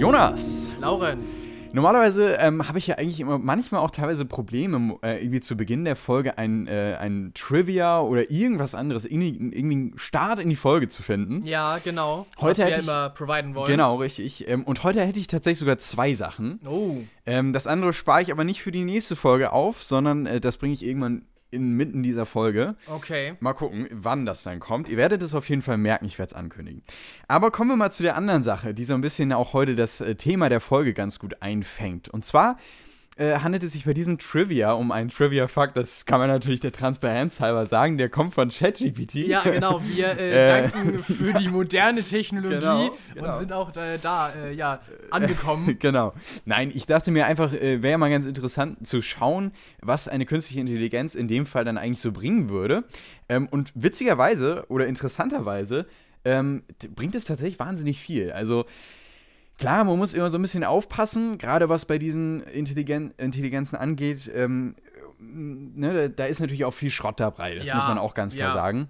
Jonas. Laurenz. Normalerweise ähm, habe ich ja eigentlich immer manchmal auch teilweise Probleme, äh, irgendwie zu Beginn der Folge ein, äh, ein Trivia oder irgendwas anderes, irgendwie, irgendwie einen Start in die Folge zu finden. Ja, genau. Heute was wir ich- immer providen wollen. Genau, richtig. Ähm, und heute hätte ich tatsächlich sogar zwei Sachen. Oh, Ähm, das andere spare ich aber nicht für die nächste Folge auf, sondern äh, das bringe ich irgendwann inmitten dieser Folge. okay. Mal gucken, wann das dann kommt. Ihr werdet es auf jeden Fall merken, ich werde es ankündigen. Aber kommen wir mal zu der anderen Sache, die so ein bisschen auch heute das äh, Thema der Folge ganz gut einfängt. Und zwar äh, handelt es sich bei diesem Trivia um einen Trivia-Fakt, das kann man natürlich der Transparenz halber sagen, der kommt von ChatGPT. Ja, genau. Wir äh, Äh. danken für die moderne Technologie Genau, genau. und sind auch äh, da äh, ja, angekommen. Genau. Nein, ich dachte mir einfach, wäre mal ganz interessant zu schauen, was eine künstliche Intelligenz in dem Fall dann eigentlich so bringen würde. Ähm, und witzigerweise oder interessanterweise ähm, bringt es tatsächlich wahnsinnig viel. Also klar, man muss immer so ein bisschen aufpassen, gerade was bei diesen Intelligen Intelligenzen angeht. Ähm, ne, da, ist natürlich auch viel Schrott dabei, das Ja, muss man auch ganz klar ja. sagen.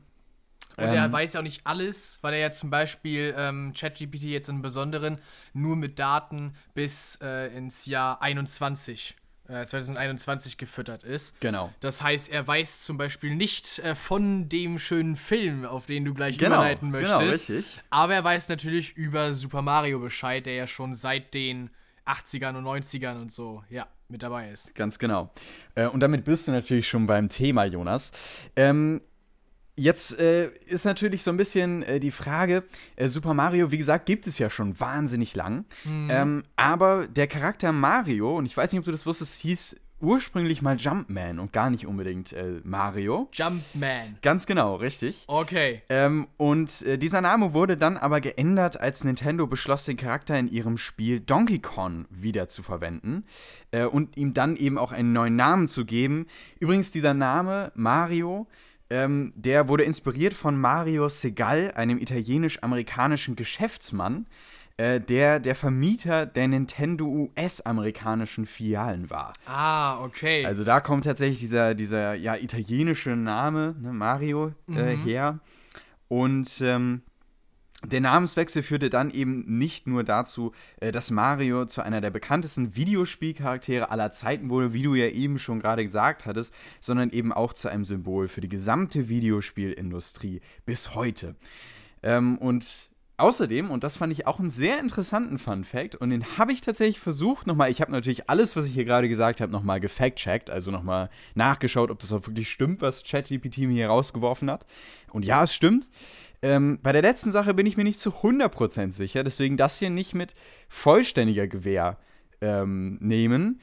Und er Ähm, weiß ja auch nicht alles, weil er ja zum Beispiel ähm, ChatGPT jetzt im Besonderen nur mit Daten bis äh, ins Jahr 21, äh, 2021 gefüttert ist. Genau. Das heißt, er weiß zum Beispiel nicht äh, von dem schönen Film, auf den du gleich Genau, überleiten genau, möchtest. richtig. Aber er weiß natürlich über Super Mario Bescheid, der ja schon seit den 80ern und 90ern und so, ja, mit dabei ist. Ganz genau. Äh, und damit bist du natürlich schon beim Thema, Jonas. Ähm, jetzt äh, ist natürlich so ein bisschen äh, die Frage, äh, Super Mario, wie gesagt, gibt es ja schon wahnsinnig lang. Ähm, aber der Charakter Mario, und ich weiß nicht, ob du das wusstest, hieß ursprünglich mal Jumpman und gar nicht unbedingt äh, Mario. Jumpman. Ganz genau, richtig. Okay. Ähm, und äh, dieser Name wurde dann aber geändert, als Nintendo beschloss, den Charakter in ihrem Spiel Donkey Kong wieder zu verwenden äh, und ihm dann eben auch einen neuen Namen zu geben. Übrigens, dieser Name Mario, ähm, der wurde inspiriert von Mario Segal, einem italienisch-amerikanischen Geschäftsmann, äh, der der Vermieter der Nintendo US-amerikanischen Filialen war. Ah, okay. Also da kommt tatsächlich dieser, dieser ja, italienische Name, ne, Mario, äh, her. Und ähm, der Namenswechsel führte dann eben nicht nur dazu, äh, dass Mario zu einer der bekanntesten Videospielcharaktere aller Zeiten wurde, wie du ja eben schon gerade gesagt hattest, sondern eben auch zu einem Symbol für die gesamte Videospielindustrie bis heute. Ähm, und außerdem, und das fand ich auch einen sehr interessanten Fun Fact, und den habe ich tatsächlich versucht nochmal, ich habe natürlich alles, was ich hier gerade gesagt habe, nochmal gefact-checkt, also nochmal nachgeschaut, ob das auch wirklich stimmt, was ChatGPT mir hier rausgeworfen hat. Und ja, es stimmt. Ähm, bei der letzten Sache bin ich mir nicht zu 100% sicher, deswegen das hier nicht mit vollständiger Gewähr ähm, nehmen.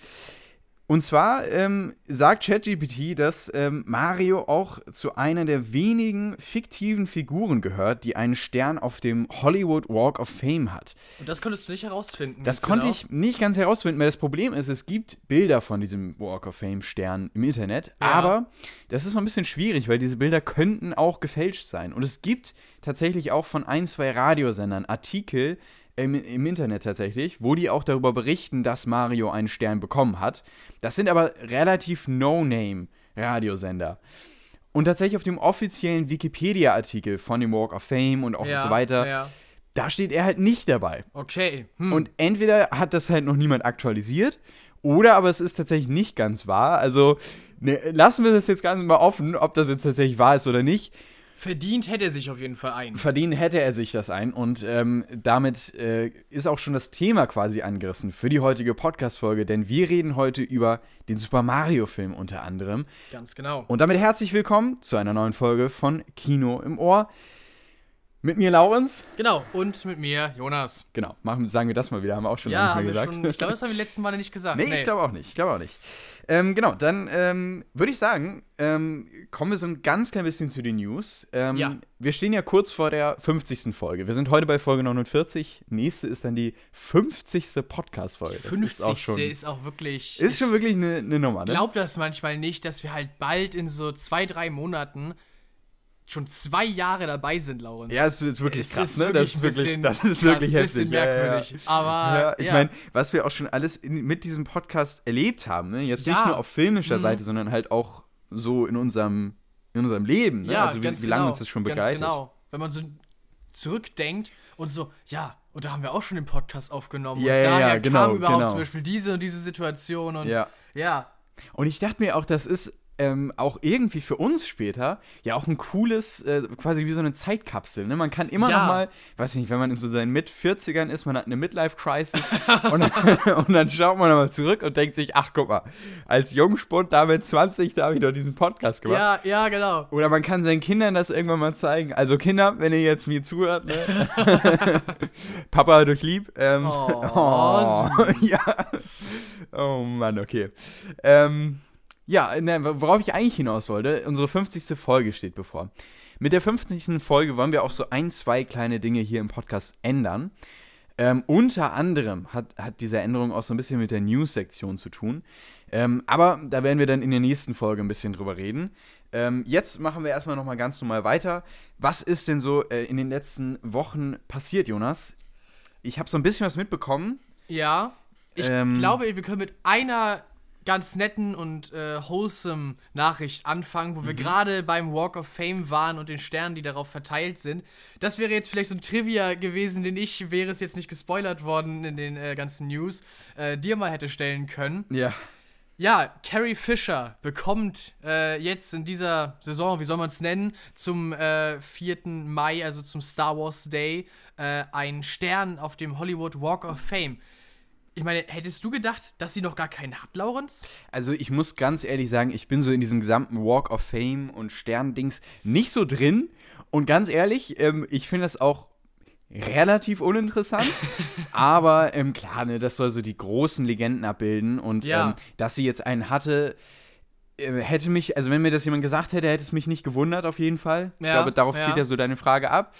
Und zwar ähm, sagt ChatGPT, dass ähm, Mario auch zu einer der wenigen fiktiven Figuren gehört, die einen Stern auf dem Hollywood Walk of Fame hat. und das konntest du nicht herausfinden. Das konnte genau. ich nicht ganz herausfinden, weil das Problem ist, es gibt Bilder von diesem Walk of Fame Stern im Internet, Ja. aber das ist noch ein bisschen schwierig, weil diese Bilder könnten auch gefälscht sein. Und es gibt tatsächlich auch von ein, zwei Radiosendern Artikel im, im Internet tatsächlich, wo die auch darüber berichten, dass Mario einen Stern bekommen hat. Das sind aber relativ No-Name-Radiosender. Und tatsächlich auf dem offiziellen Wikipedia-Artikel von dem Walk of Fame und auch ja, so weiter, Ja. da steht er halt nicht dabei. Okay. Hm. Und entweder hat das halt noch niemand aktualisiert oder aber es ist tatsächlich nicht ganz wahr. Also ne, lassen wir das jetzt ganz mal offen, ob das jetzt tatsächlich wahr ist oder nicht. Verdient hätte er sich auf jeden Fall ein. Verdienen hätte er sich das ein und ähm, damit äh, ist auch schon das Thema quasi angerissen für die heutige Podcast-Folge, denn wir reden heute über den Super Mario-Film unter anderem. Ganz genau. Und damit herzlich willkommen zu einer neuen Folge von Kino im Ohr. Mit mir, Laurenz. Genau. Und mit mir, Jonas. Genau, machen, sagen wir das mal wieder, haben wir auch schon Ja, lange nicht mehr gesagt. schon. Ich glaube, das haben wir die letzten Male nicht gesagt. Nee, ich glaube auch nicht. Ich glaube auch nicht. Ähm, genau, dann ähm, würde ich sagen, ähm, kommen wir so ein ganz klein bisschen zu den News. Ähm, Ja. Wir stehen ja kurz vor der 50. Folge. Wir sind heute bei Folge 49. Nächste ist dann die 50. Podcast-Folge. Das 50. ist auch schon, ist auch wirklich. ist schon wirklich eine, eine Nummer, ne? Ich glaube das manchmal nicht, dass wir halt bald in so zwei, drei Monaten schon zwei Jahre dabei sind, Laurenz. Ja, es ist wirklich Es krass, ist ne? wirklich Das ist wirklich, bisschen das ist krass, wirklich bisschen heftig. Ja, ja, ja. merkwürdig. Aber Ja, ich ja. meine, was wir auch schon alles in, mit diesem Podcast erlebt haben, ne? Jetzt nicht Ja. nur auf filmischer Mhm. Seite, sondern halt auch so in unserem, in unserem Leben, ne? ja, also wie, ganz wie lange genau, uns das schon ganz begleitet. Genau. Wenn man so zurückdenkt und so, ja, und da haben wir auch schon den Podcast aufgenommen. Ja, und ja, daher ja, genau, kam überhaupt genau. zum Beispiel diese und diese Situation und Ja. ja. Und ich dachte mir auch, das ist ähm, auch irgendwie für uns später ja auch ein cooles, äh, quasi wie so eine Zeitkapsel. Ne? Man kann immer Ja. noch mal, weiß ich nicht, wenn man in so seinen Mit-40ern ist, man hat eine Midlife-Crisis und, dann- und dann schaut man nochmal zurück und denkt sich, ach guck mal, als Jungspund da mit 20, da habe ich doch diesen Podcast gemacht. Ja, ja, genau. Oder man kann seinen Kindern das irgendwann mal zeigen. Also Kinder, wenn ihr jetzt mir zuhört, ne? Papa durch lieb. Ähm, Oh, ja. Oh Mann, okay. Ähm, ja, ne, worauf ich eigentlich hinaus wollte, unsere 50. Folge steht bevor. Mit der 50. Folge wollen wir auch so ein, zwei kleine Dinge hier im Podcast ändern. Ähm, unter anderem hat, hat diese Änderung auch so ein bisschen mit der News-Sektion zu tun. Ähm, aber da werden wir dann in der nächsten Folge ein bisschen drüber reden. Ähm, jetzt machen wir erstmal nochmal ganz normal weiter. Was ist denn so äh, in den letzten Wochen passiert, Jonas? Ich habe so ein bisschen was mitbekommen. Ja. Ich Ähm. glaube, wir können mit einer ganz netten und äh, wholesome Nachricht anfangen, wo wir Mhm. gerade beim Walk of Fame waren und den Sternen, die darauf verteilt sind. Das wäre jetzt vielleicht so ein Trivia gewesen, den ich, wäre es jetzt nicht gespoilert worden in den äh, ganzen News, äh, dir mal hätte stellen können. Ja. Ja, Carrie Fisher bekommt äh, jetzt in dieser Saison, wie soll man es nennen, zum äh, 4. Mai, also zum Star Wars Day, äh, einen Stern auf dem Hollywood Walk of Fame. Ich meine, hättest du gedacht, dass sie noch gar keinen hat, Laurenz? Also ich muss ganz ehrlich sagen, ich bin so in diesem gesamten Walk of Fame und Sterndings nicht so drin. Und ganz ehrlich, ähm, ich finde das auch relativ uninteressant. aber ähm, klar, ne, das soll so die großen Legenden abbilden. Und Ja. ähm, dass sie jetzt einen hatte, äh, hätte mich, also wenn mir das jemand gesagt hätte, hätte es mich nicht gewundert auf jeden Fall. ich Ja, glaube, darauf ja. zieht ja so deine Frage ab.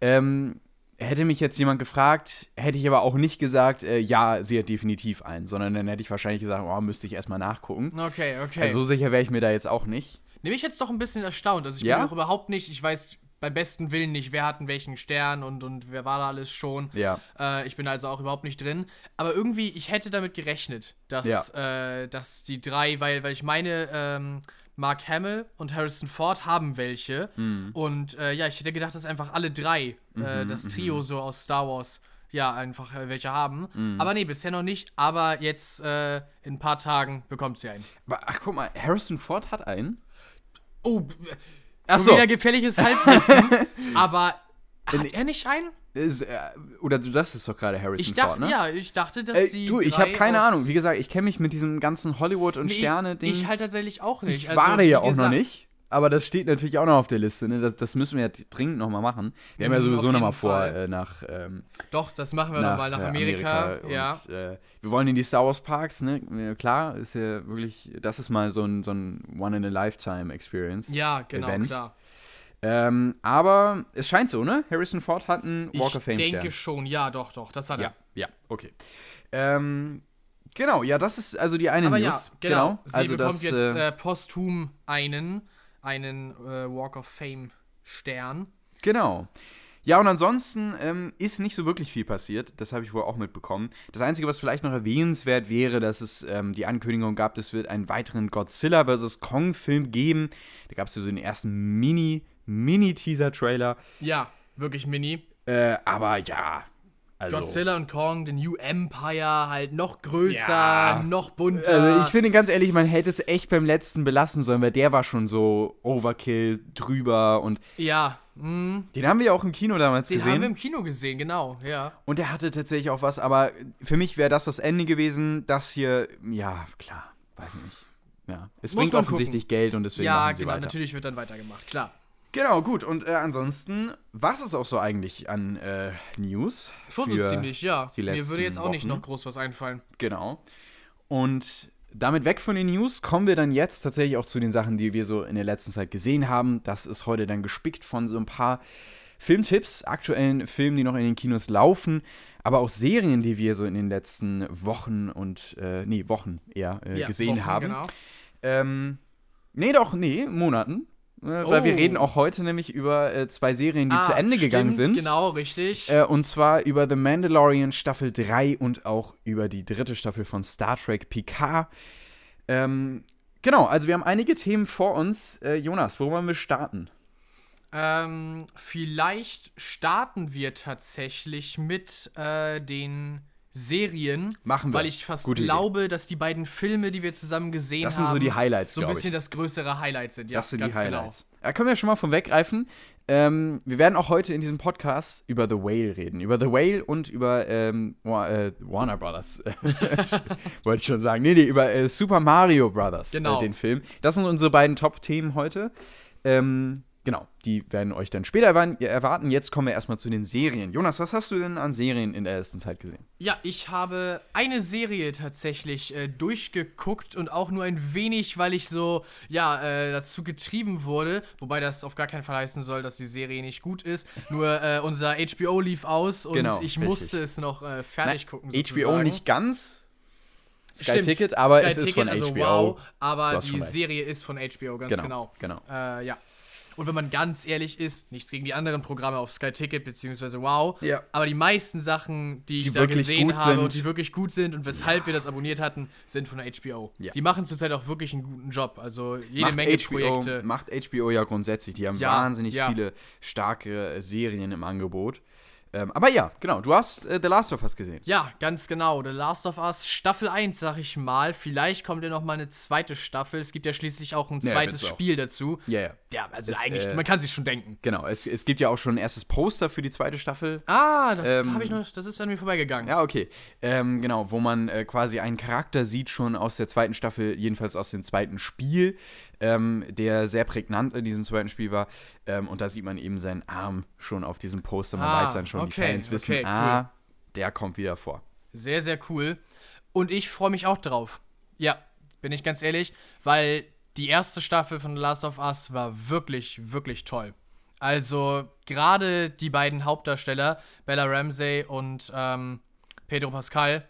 Ähm, hätte mich jetzt jemand gefragt, hätte ich aber auch nicht gesagt, äh, ja, sie hat definitiv einen, sondern dann hätte ich wahrscheinlich gesagt, oh, müsste ich erstmal nachgucken. Okay, okay. Also so sicher wäre ich mir da jetzt auch nicht. Nehme ich jetzt doch ein bisschen erstaunt. Also ich Ja? bin auch überhaupt nicht, ich weiß beim besten Willen nicht, wer hat einen welchen Stern und, und wer war da alles schon. Ja. Äh, ich bin also auch überhaupt nicht drin. Aber irgendwie, ich hätte damit gerechnet, dass, äh, dass die drei, weil, weil ich meine, ähm, Mark Hamill und Harrison Ford haben welche. Mhm. Und äh, ja, ich hätte gedacht, dass einfach alle drei, äh, das Trio so aus Star Wars, ja, einfach äh, welche haben. Mhm. Aber nee, bisher noch nicht. Aber jetzt äh, in ein paar Tagen bekommt sie einen. Aber, ach, guck mal, Harrison Ford hat einen. Oh, Ach schon so. wieder gefährliches Halbwissen. aber hat er nicht einen? Ist, äh, oder du dachtest doch gerade Harrison Ich dachte, Ford, ne? ja, ich dachte, dass Äh, sie. du, ich habe keine Ahnung. Wie gesagt, ich kenne mich mit diesem ganzen Hollywood- und Nee, Sterne-Dings. Ich halt tatsächlich auch nicht. Ich Also, war da wie ja auch noch gesagt, nicht. Aber das steht natürlich auch noch auf der Liste. Ne? Das, das müssen wir ja dringend nochmal machen. Wir haben ja Mhm, sowieso nochmal vor, äh, nach, ähm, Doch, das machen wir nochmal nach äh, Amerika. Und, ja. äh, wir wollen in die Star Wars Parks. Ne? Klar, ist ja wirklich, das ist mal so ein, so ein One-in-a-Lifetime-Experience. ja, genau, Event. klar. Ähm, aber es scheint so, ne? Harrison Ford hat einen Walk ich of Fame denke Stern. schon, ja, doch, doch, das hat er. Ja, ja, okay. Ähm, genau, ja, das ist also die eine Aber News. ja, genau. Sie Also bekommt das, jetzt äh, äh, posthum einen, einen äh, Walk of Fame Stern. Genau. Ja, und ansonsten ähm, ist nicht so wirklich viel passiert. Das habe ich wohl auch mitbekommen. Das Einzige, was vielleicht noch erwähnenswert wäre, dass es ähm, die Ankündigung gab, es wird einen weiteren Godzilla vs. Kong-Film geben. Da gab es ja so den ersten Mini, Mini-Teaser-Trailer. Ja, wirklich mini. Äh, aber ja, also. Godzilla und Kong, The New Empire, halt noch größer, Ja. noch bunter. Also ich finde ganz ehrlich, man hätte es echt beim letzten belassen sollen, weil der war schon so Overkill drüber und ja, mh, den haben wir ja auch im Kino damals den gesehen. haben wir im Kino gesehen, genau, ja. Und der hatte tatsächlich auch was, aber für mich wäre das das Ende gewesen. Das hier, ja, klar, weiß nicht. Ja, es Muss bringt offensichtlich Geld und deswegen ja, machen sie genau, weiter. natürlich wird dann weitergemacht, klar. Genau, gut. Und äh, ansonsten, was ist auch so eigentlich an äh, News? Schon so ziemlich, ja. Mir würde jetzt auch nicht Wochen? noch groß was einfallen. Genau. Und damit weg von den News kommen wir dann jetzt tatsächlich auch zu den Sachen, die wir so in der letzten Zeit gesehen haben. Das ist heute dann gespickt von so ein paar Filmtipps, aktuellen Filmen, die noch in den Kinos laufen, aber auch Serien, die wir so in den letzten Wochen und, äh, nee, Wochen eher äh, Ja, gesehen Wochen, haben. Genau. Ähm, nee, doch, nee, Monaten. Äh, Weil wir Oh. reden auch heute nämlich über äh, zwei Serien, die Ah, zu Ende gegangen stimmt, sind. Genau, richtig. Äh, und zwar über The Mandalorian Staffel 3 und auch über die dritte Staffel von Star Trek Picard. Ähm, genau, also wir haben einige Themen vor uns. Äh, Jonas, wo wollen wir starten? Ähm, vielleicht starten wir tatsächlich mit äh, den Serien. Machen wir. Weil ich fast Gute Idee. glaube, dass die beiden Filme, die wir zusammen gesehen Das haben, sind so die Highlights, so ein bisschen ich. das größere Highlight sind. Ja, das sind die ganz Highlights. Da können wir schon mal von weggreifen. Ähm, wir werden auch heute in diesem Podcast über The Whale reden. Über The Whale und über ähm, äh, Warner Brothers. Wollte ich schon sagen. Nee, nee, über äh, Super Mario Brothers, Genau. äh, den Film. Das sind unsere beiden Top-Themen heute. Ähm, genau, die werden euch dann später erwarten-. Jetzt kommen wir erstmal zu den Serien. Jonas, was hast du denn an Serien in der ersten Zeit gesehen? Ja, ich habe eine Serie tatsächlich äh, durchgeguckt und auch nur ein wenig, weil ich so, ja, äh, dazu getrieben wurde. Wobei das auf gar keinen Fall heißen soll, dass die Serie nicht gut ist. Nur äh, unser HBO lief aus und Genau, ich richtig. musste es noch äh, fertig gucken. HBO sozusagen. nicht ganz. Sky Stimmt, Ticket, aber Sky es ist Ticket, von also HBO. Wow, aber die. Serie ist von HBO, ganz Genau, genau. genau. Äh, ja. Und wenn man ganz ehrlich ist, nichts gegen die anderen Programme auf Sky Ticket bzw. Wow, Ja. aber die meisten Sachen, die, Die ich da gesehen habe sind. und die wirklich gut sind und weshalb wir das abonniert hatten, sind von HBO. Ja. Die machen zurzeit auch wirklich einen guten Job. Also jede macht Menge HBO, Projekte. Macht HBO ja grundsätzlich. Die haben Ja, wahnsinnig ja. viele starke Serien im Angebot. Ähm, aber ja, genau. Du hast äh, The Last of Us gesehen. Ja, ganz genau. The Last of Us Staffel 1, sag ich mal. Vielleicht kommt ja noch mal eine zweite Staffel. Es gibt ja schließlich auch ein Ja, zweites auch. Spiel dazu. Ja, ja. Ja, also Das, eigentlich, äh, man kann sich schon denken. Genau. Es, es gibt ja auch schon ein erstes Poster für die zweite Staffel. Ah, das Ähm, habe ich noch, das ist an mir vorbeigegangen. Ja, okay. Ähm, genau, wo man äh, quasi einen Charakter sieht, schon aus der zweiten Staffel, jedenfalls aus dem zweiten Spiel, ähm, der sehr prägnant in diesem zweiten Spiel war. Ähm, und da sieht man eben seinen Arm schon auf diesem Poster. Man Ah, weiß dann schon, die okay, Fans wissen, okay, ah, der kommt wieder vor. Sehr, sehr cool. Und ich freue mich auch drauf. Ja, bin ich ganz ehrlich, weil die erste Staffel von The Last of Us war wirklich, wirklich toll. Also gerade die beiden Hauptdarsteller, Bella Ramsey und ähm, Pedro Pascal.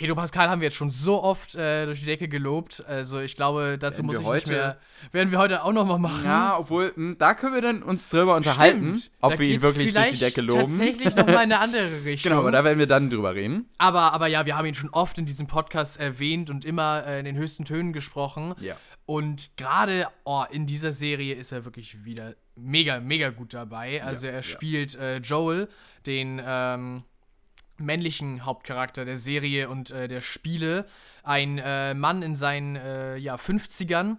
Pedro Pascal haben wir jetzt schon so oft äh, durch die Decke gelobt. Also ich glaube, dazu Werden muss ich nicht heute- mehr. Werden wir heute auch noch mal machen. Ja, obwohl, mh, da können wir dann uns drüber unterhalten, Stimmt. ob wir ihn wirklich durch die Decke loben. Tatsächlich noch mal in eine andere Richtung. Genau, aber da werden wir dann drüber reden. Aber, aber ja, wir haben ihn schon oft in diesem Podcast erwähnt und immer äh, in den höchsten Tönen gesprochen. Ja. Und gerade oh, in dieser Serie ist er wirklich wieder mega, mega gut dabei. Also Ja, er ja. spielt äh, Joel, den ähm, männlichen Hauptcharakter der Serie und äh, der Spiele. Ein äh, Mann in seinen äh, ja, 50ern,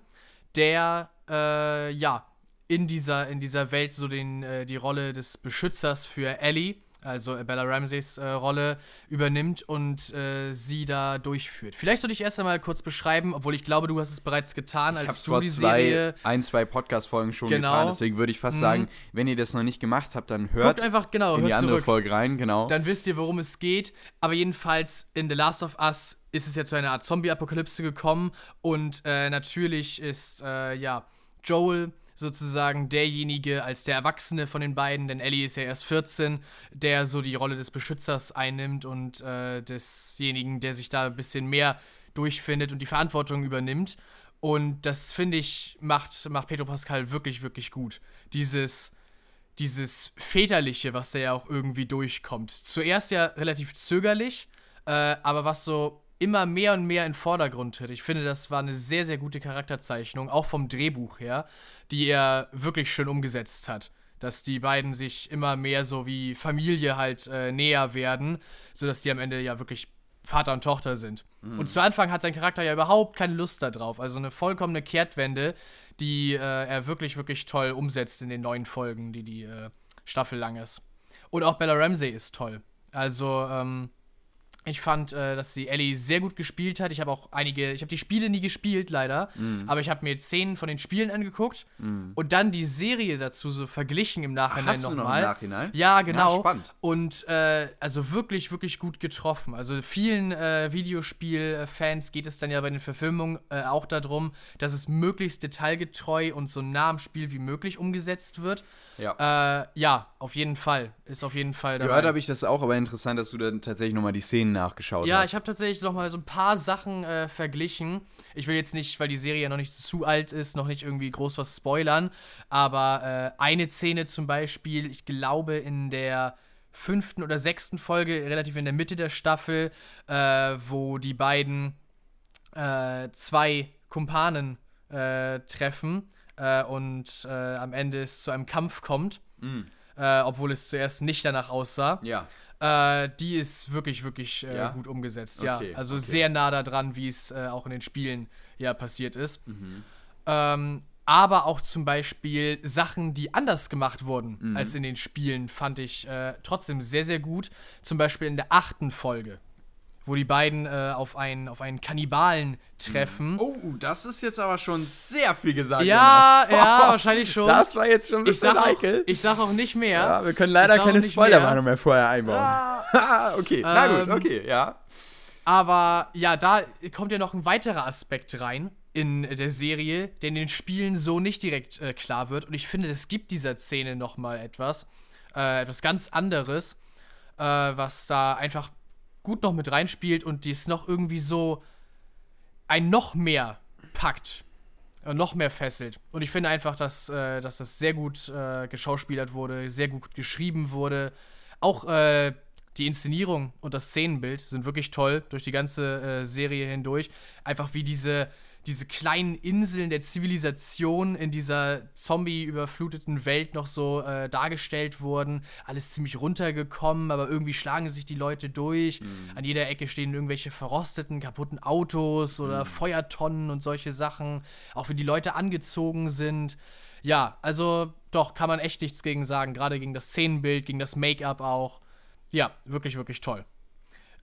der äh, ja in dieser, in dieser Welt so den, äh, die Rolle des Beschützers für Ellie, also Bella Ramseys äh, Rolle, übernimmt und äh, sie da durchführt. Vielleicht sollte ich erst einmal kurz beschreiben, obwohl ich glaube, du hast es bereits getan, Ich habe als du vor die zwei, Serie. ein, zwei Podcast-Folgen schon Genau. getan, deswegen würde ich fast Mhm. sagen, wenn ihr das noch nicht gemacht habt, dann hört Guckt einfach, genau, in die andere zurück. Folge rein, genau. Dann wisst ihr, worum es geht. Aber jedenfalls in The Last of Us ist es ja zu einer Art Zombie-Apokalypse gekommen. Und äh, natürlich ist, äh, ja, Joel sozusagen derjenige als der Erwachsene von den beiden, denn Ellie ist ja erst 14, der so die Rolle des Beschützers einnimmt und äh, desjenigen, der sich da ein bisschen mehr durchfindet und die Verantwortung übernimmt. Und das, finde ich, macht, macht Pedro Pascal wirklich, wirklich gut. Dieses, dieses Väterliche, was da ja auch irgendwie durchkommt. Zuerst ja relativ zögerlich, äh, aber was so immer mehr und mehr in den Vordergrund tritt. Ich finde, das war eine sehr, sehr gute Charakterzeichnung, auch vom Drehbuch her, die er wirklich schön umgesetzt hat. Dass die beiden sich immer mehr so wie Familie halt äh, näher werden, sodass die am Ende ja wirklich Vater und Tochter sind. Und zu Anfang hat sein Charakter ja überhaupt keine Lust darauf. Also eine vollkommene Kehrtwende, die äh, er wirklich, wirklich toll umsetzt in den neuen Folgen, die die äh, Staffel lang ist. Und auch Bella Ramsey ist toll. Also, ähm, ich fand, äh, dass sie Ellie sehr gut gespielt hat. Ich habe auch einige, ich habe die Spiele nie gespielt, leider. Mhm. Aber ich habe mir Szenen von den Spielen angeguckt und dann die Serie dazu so verglichen im Nachhinein hast du noch im nochmal. Nachhinein? Ja, genau. Ja, spannend. Und äh, also wirklich, wirklich gut getroffen. Also vielen äh, Videospiel-Fans geht es dann ja bei den Verfilmungen äh, auch darum, dass es möglichst detailgetreu und so nah am Spiel wie möglich umgesetzt wird. Ja. Äh, ja, auf jeden Fall. Ist auf jeden Fall dabei. Gehört habe ich das auch, aber interessant, dass du dann tatsächlich nochmal die Szenen nachgeschaut Ja, hast. ich habe tatsächlich noch mal so ein paar Sachen äh, verglichen. Ich will jetzt nicht, weil die Serie ja noch nicht zu alt ist, noch nicht irgendwie groß was spoilern. Aber äh, eine Szene zum Beispiel, ich glaube in der fünften oder sechsten Folge, relativ in der Mitte der Staffel, äh, wo die beiden äh, zwei Kumpanen äh, treffen. Äh, und äh, am Ende es zu einem Kampf kommt, Mhm. äh, obwohl es zuerst nicht danach aussah. Ja. Äh, die ist wirklich, wirklich äh, Ja? gut umgesetzt. Okay, ja, also okay. sehr nah daran, wie es äh, auch in den Spielen ja passiert ist. Mhm. Ähm, aber auch zum Beispiel Sachen, die anders gemacht wurden Mhm. als in den Spielen, fand ich trotzdem sehr, sehr gut. Zum Beispiel in der achten Folge, wo die beiden äh, auf, einen, auf einen Kannibalen treffen. Oh, das ist jetzt aber schon sehr viel gesagt. Ja, Jonas. ja, wahrscheinlich schon. Das war jetzt schon ein ich, bisschen sag auch, heikel. ich sag auch nicht mehr. ja, wir können leider keine Spoilerwarnung mehr vorher einbauen. Ah. okay, na gut, Ähm, okay, ja. Aber ja, da kommt ja noch ein weiterer Aspekt rein in der Serie, der in den Spielen so nicht direkt äh, klar wird. Und ich finde, es gibt dieser Szene noch mal etwas, äh, etwas ganz anderes, äh, was da einfach gut noch mit reinspielt und die es noch irgendwie so ein noch mehr packt, äh, noch mehr fesselt. Und ich finde einfach, dass, äh, dass das sehr gut äh, geschauspielert wurde, sehr gut geschrieben wurde. Auch äh, die Inszenierung und das Szenenbild sind wirklich toll durch die ganze äh, Serie hindurch. Einfach wie diese, diese kleinen Inseln der Zivilisation in dieser zombie-überfluteten Welt noch so äh, dargestellt wurden. Alles ziemlich runtergekommen, aber irgendwie schlagen sich die Leute durch. An jeder Ecke stehen irgendwelche verrosteten, kaputten Autos oder Feuertonnen und solche Sachen. Auch wenn die Leute angezogen sind. Ja, also doch, kann man echt nichts gegen sagen. Gerade gegen das Szenenbild, gegen das Make-up auch. Ja, wirklich, wirklich toll.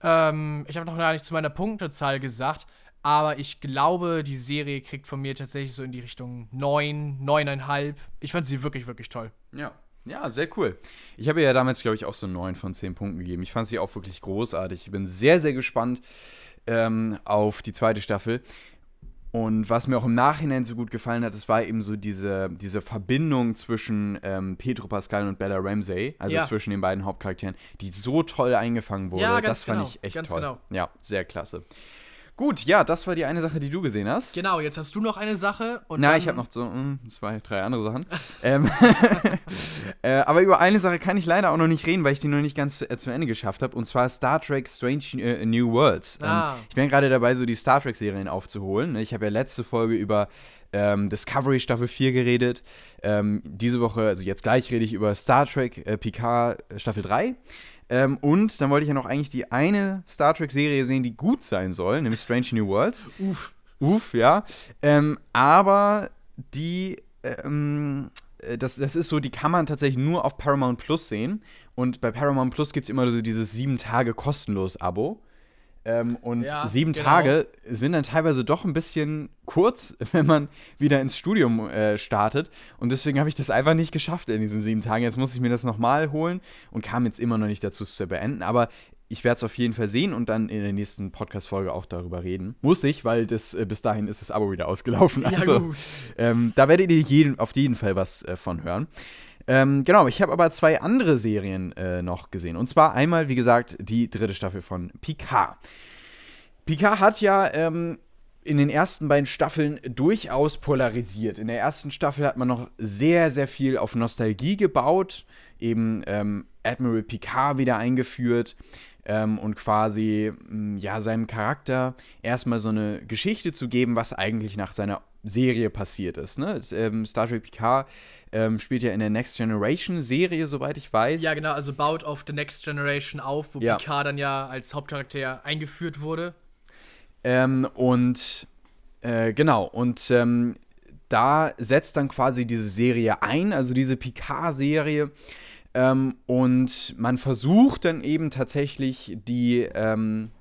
Ähm, ich habe noch gar nicht zu meiner Punktezahl gesagt, aber ich glaube, die Serie kriegt von mir tatsächlich so in die Richtung 9, 9,5. Ich fand sie wirklich, wirklich toll. Ja. Ja, sehr cool. Ich habe ihr ja damals, glaube ich, auch so 9 von 10 Punkten gegeben. Ich fand sie auch wirklich großartig. Ich bin sehr, sehr gespannt ähm, auf die zweite Staffel. Und was mir auch im Nachhinein so gut gefallen hat, das war eben so diese, diese Verbindung zwischen ähm, Pedro Pascal und Bella Ramsey, also Ja. zwischen den beiden Hauptcharakteren, die so toll eingefangen wurde. Ja, ganz das fand genau, ich echt ganz toll. genau. Ja, sehr klasse. Gut, ja, das war die eine Sache, die du gesehen hast. Genau, jetzt hast du noch eine Sache. Und Na, ich habe noch so mm, zwei, drei andere Sachen. ähm, äh, aber über eine Sache kann ich leider auch noch nicht reden, weil ich die noch nicht ganz zu, äh, zu Ende geschafft habe. Und zwar Star Trek Strange äh, New Worlds. Ah. Ähm, ich bin gerade dabei, so die Star Trek-Serien aufzuholen. ne? Ich habe ja letzte Folge über ähm, Discovery Staffel 4 geredet. Ähm, diese Woche, also jetzt gleich rede ich über Star Trek äh, Picard äh, Staffel 3. Ähm, und dann wollte ich ja noch eigentlich die eine Star Trek-Serie sehen, die gut sein soll, nämlich Strange New Worlds. Uff. Uff, ja. Ähm, aber die, ähm, äh, das, das ist so, die kann man tatsächlich nur auf Paramount Plus sehen. Und bei Paramount Plus gibt es immer so dieses sieben Tage kostenlos Abo. Ähm, und Ja, sieben genau. Tage sind dann teilweise doch ein bisschen kurz, wenn man wieder ins Studium äh, startet. Und deswegen habe ich das einfach nicht geschafft in diesen sieben Tagen. Jetzt muss ich mir das nochmal holen und kam jetzt immer noch nicht dazu, es zu beenden. Aber ich werde es auf jeden Fall sehen und dann in der nächsten Podcast-Folge auch darüber reden. Muss ich, weil das, äh, bis dahin ist das Abo wieder ausgelaufen. Ja, Also, gut. ähm, da werdet ihr jeden, auf jeden Fall was äh, von hören. Ähm, genau, ich habe aber zwei andere Serien äh, noch gesehen. Und zwar einmal, wie gesagt, die dritte Staffel von Picard. Picard hat ja ähm, in den ersten beiden Staffeln durchaus polarisiert. In der ersten Staffel hat man noch sehr, sehr viel auf Nostalgie gebaut, eben ähm, Admiral Picard wieder eingeführt ähm, und quasi mh, ja seinem Charakter erstmal so eine Geschichte zu geben, was eigentlich nach seiner Serie passiert ist. Ne? Ähm, Star Trek Picard ähm, spielt ja in der Next Generation Serie, soweit ich weiß. Ja, genau, also baut auf The Next Generation auf, wo Ja. Picard dann ja als Hauptcharakter eingeführt wurde. Ähm, und äh, genau, und ähm, da setzt dann quasi diese Serie ein, also diese Picard-Serie. Ähm, und man versucht dann eben tatsächlich die ähm,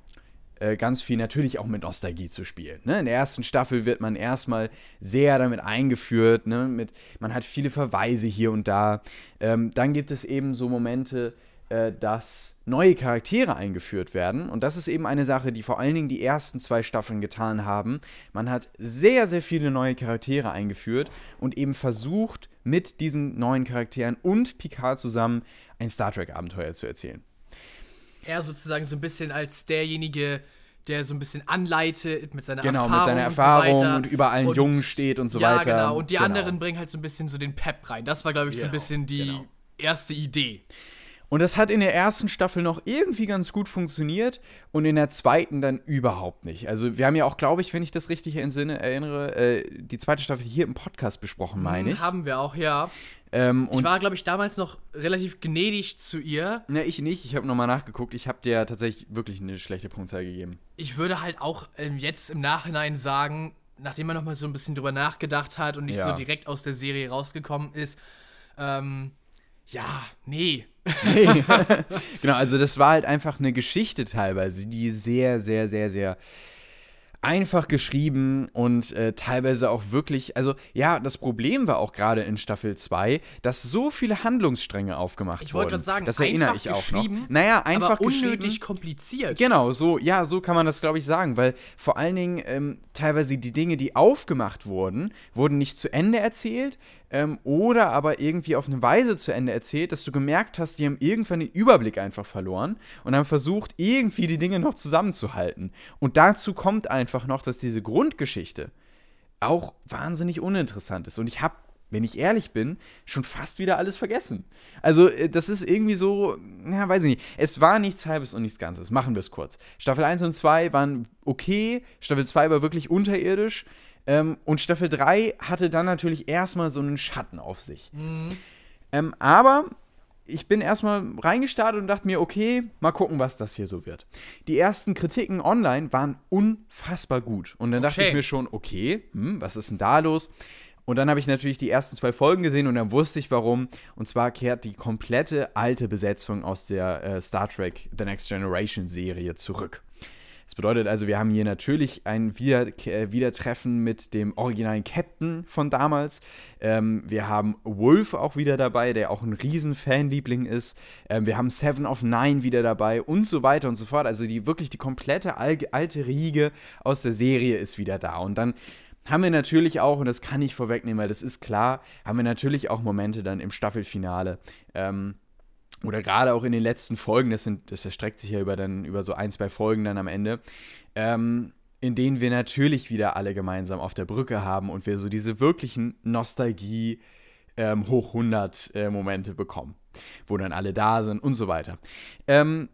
äh, ganz viel natürlich auch mit Nostalgie zu spielen. Ne? In der ersten Staffel wird man erstmal sehr damit eingeführt, ne? mit, man hat viele Verweise hier und da. Ähm, dann gibt es eben so Momente, äh, dass neue Charaktere eingeführt werden. Und das ist eben eine Sache, die vor allen Dingen die ersten zwei Staffeln getan haben. Man hat sehr, sehr viele neue Charaktere eingeführt und eben versucht, mit diesen neuen Charakteren und Picard zusammen ein Star Trek-Abenteuer zu erzählen. Er sozusagen so ein bisschen als derjenige, der so ein bisschen anleitet mit seiner Genau, Erfahrung. mit seiner und Erfahrung so weiter. und über allen Jungen steht und so ja, weiter. genau. Und die Genau. anderen bringen halt so ein bisschen so den Pep rein. Das war, glaube ich, so ein Genau, bisschen die genau. erste Idee. Und das hat in der ersten Staffel noch irgendwie ganz gut funktioniert und in der zweiten dann überhaupt nicht. Also wir haben ja auch, glaube ich, wenn ich das richtig entsinne, erinnere, äh, die zweite Staffel hier im Podcast besprochen, meine ich. Haben wir auch, ja. Ähm, ich war, glaube ich, damals noch relativ gnädig zu ihr. Ne, ich nicht. Ich habe nochmal nachgeguckt. Ich habe dir tatsächlich wirklich eine schlechte Punktzahl gegeben. Ich würde halt auch ähm, jetzt im Nachhinein sagen, nachdem man nochmal so ein bisschen drüber nachgedacht hat und nicht Ja. so direkt aus der Serie rausgekommen ist, ähm, ja, nee. Nee. genau, also das war halt einfach eine Geschichte teilweise, die sehr, sehr, sehr, sehr einfach geschrieben und äh, teilweise auch wirklich, also ja, das Problem war auch gerade in Staffel 2, dass so viele Handlungsstränge aufgemacht Ich wurden. wollte gerade sagen, das erinnere ich auch noch. Naja, einfach aber unnötig kompliziert. Genau, so, ja, so kann man das, glaube ich, sagen, weil vor allen Dingen ähm, teilweise die Dinge, die aufgemacht wurden, wurden nicht zu Ende erzählt ähm, oder aber irgendwie auf eine Weise zu Ende erzählt, dass du gemerkt hast, die haben irgendwann den Überblick einfach verloren und haben versucht, irgendwie die Dinge noch zusammenzuhalten. Und dazu kommt einfach noch, dass diese Grundgeschichte auch wahnsinnig uninteressant ist. Und ich habe, wenn ich ehrlich bin, schon fast wieder alles vergessen. Also, äh, das ist irgendwie so, ja, weiß ich nicht. Es war nichts Halbes und nichts Ganzes. Machen wir es kurz. Staffel 1 und 2 waren okay. Staffel 2 war wirklich unterirdisch. Ähm, und Staffel 3 hatte dann natürlich erstmal so einen Schatten auf sich. Ähm, aber ich bin erstmal reingestartet und dachte mir, okay, mal gucken, was das hier so wird. Die ersten Kritiken online waren unfassbar gut. Und dann dachte Okay. ich mir schon, okay, hm, was ist denn da los? Und dann habe ich natürlich die ersten zwei Folgen gesehen und dann wusste ich warum. Und zwar kehrt die komplette alte Besetzung aus der äh, Star Trek The Next Generation Serie zurück. Das bedeutet also, wir haben hier natürlich ein Wieder äh, Wiedertreffen mit dem originalen Captain von damals. Ähm, wir haben Wolf auch wieder dabei, der auch ein riesen Fanliebling ist. Ähm, wir haben Seven of Nine wieder dabei und so weiter und so fort. Also die wirklich die komplette al alte Riege aus der Serie ist wieder da. Und dann haben wir natürlich auch, und das kann ich vorwegnehmen, weil das ist klar, haben wir natürlich auch Momente dann im Staffelfinale. Ähm, oder gerade auch in den letzten Folgen, das, sind, das erstreckt sich ja über, dann, über so ein, zwei Folgen dann am Ende, ähm, in denen wir natürlich wieder alle gemeinsam auf der Brücke haben und wir so diese wirklichen Nostalgie ähm, hoch 100 äh, Momente bekommen, wo dann alle da sind und so weiter. Ähm,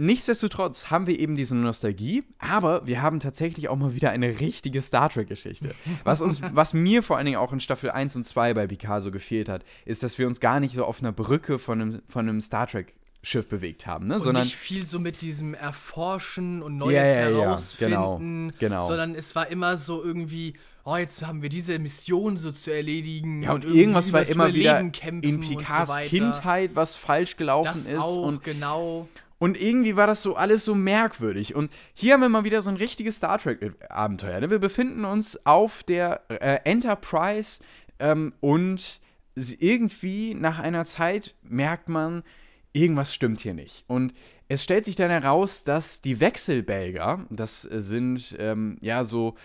Nichtsdestotrotz haben wir eben diese Nostalgie, aber wir haben tatsächlich auch mal wieder eine richtige Star Trek-Geschichte. Was, uns- was mir vor allen Dingen auch in Staffel 1 und 2 bei Picasso gefehlt hat, ist, dass wir uns gar nicht so auf einer Brücke von einem, von einem Star Trek-Schiff bewegt haben, ne? Und sondern nicht viel so mit diesem Erforschen und Neues Ja, ja, ja, herausfinden, genau, genau. sondern es war immer so irgendwie, oh, jetzt haben wir diese Mission so zu erledigen ja, und irgendwie irgendwas war immer wieder in und so Picards weiter. Kindheit, was falsch gelaufen Das ist auch, und genau. Und irgendwie war das so alles so merkwürdig. Und hier haben wir mal wieder so ein richtiges Star Trek-Abenteuer. Ne? Wir befinden uns auf der äh, Enterprise ähm, und irgendwie nach einer Zeit merkt man, irgendwas stimmt hier nicht. Und es stellt sich dann heraus, dass die Wechselbelger, das äh, sind ähm, ja so,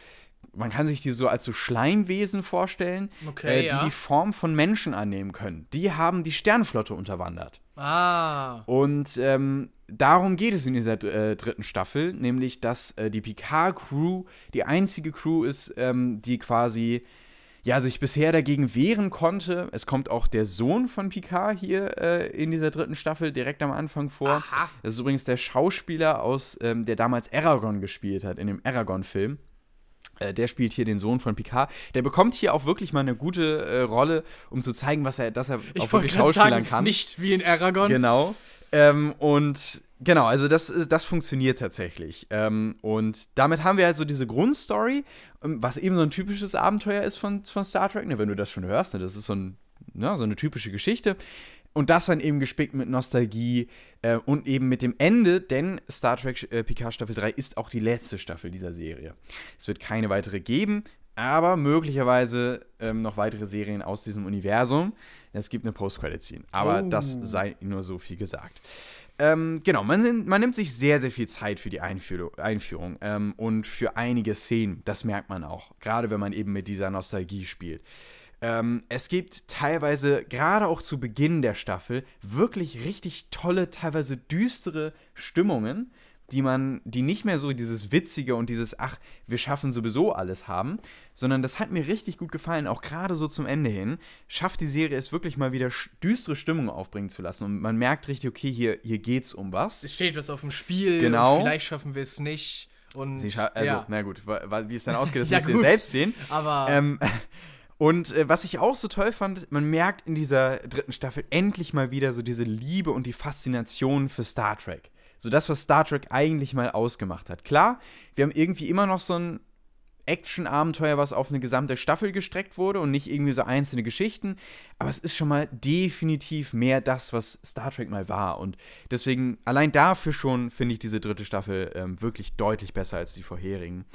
man kann sich die so als so Schleimwesen vorstellen, Okay, äh, die ja. die Form von Menschen annehmen können. Die haben die Sternflotte unterwandert. Ah, Und ähm, darum geht es in dieser äh, dritten Staffel, nämlich dass äh, die Picard-Crew die einzige Crew ist, ähm, die quasi ja, sich bisher dagegen wehren konnte. Es kommt auch der Sohn von Picard hier äh, in dieser dritten Staffel direkt am Anfang vor. Aha. Das ist übrigens der Schauspieler aus, ähm, der damals Aragorn gespielt hat, in dem Aragorn-Film. Äh, der spielt hier den Sohn von Picard. Der bekommt hier auch wirklich mal eine gute äh, Rolle, um zu zeigen, was er, dass er ich auch wirklich Schauspielern sagen, kann. nicht wie in Aragon. Genau. Ähm, und genau, also das, ist- das funktioniert tatsächlich. Ähm, und damit haben wir also diese Grundstory, ähm, was eben so ein typisches Abenteuer ist von, von Star Trek, ne, wenn du das schon hörst. Ne, das ist so, ein, ja, so eine typische Geschichte. Und das dann eben gespickt mit Nostalgie äh, und eben mit dem Ende, denn Star Trek äh, Picard Staffel 3 ist auch die letzte Staffel dieser Serie. Es wird keine weitere geben, aber möglicherweise ähm, noch weitere Serien aus diesem Universum. Es gibt eine Post-Credit-Scene, aber Oh. das sei nur so viel gesagt. Ähm, genau, man, nimmt- man nimmt sich sehr, sehr viel Zeit für die Einführung, Einführung ähm, und für einige Szenen. Das merkt man auch, gerade wenn man eben mit dieser Nostalgie spielt. Ähm, es gibt teilweise, gerade auch zu Beginn der Staffel, wirklich richtig tolle, teilweise düstere Stimmungen, die man, die nicht mehr so dieses Witzige und dieses, ach, wir schaffen sowieso alles haben, sondern das hat mir richtig gut gefallen, auch gerade so zum Ende hin, schafft die Serie es wirklich mal wieder düstere Stimmung aufbringen zu lassen und man merkt richtig, okay, hier, hier geht's um was. Es steht was auf dem Spiel, Genau. vielleicht schaffen wir es nicht. Und, also, ja. na gut, wie es dann ausgeht, das Ja, müsst ihr gut. selbst sehen. Aber Ähm, und äh, was ich auch so toll fand, man merkt in dieser dritten Staffel endlich mal wieder so diese Liebe und die Faszination für Star Trek. So das, was Star Trek eigentlich mal ausgemacht hat. Klar, wir haben irgendwie immer noch so ein Action-Abenteuer, was auf eine gesamte Staffel gestreckt wurde und nicht irgendwie so einzelne Geschichten. Aber es ist schon mal definitiv mehr das, was Star Trek mal war. Und deswegen, allein dafür schon, finde ich diese dritte Staffel ähm, wirklich deutlich besser als die vorherigen.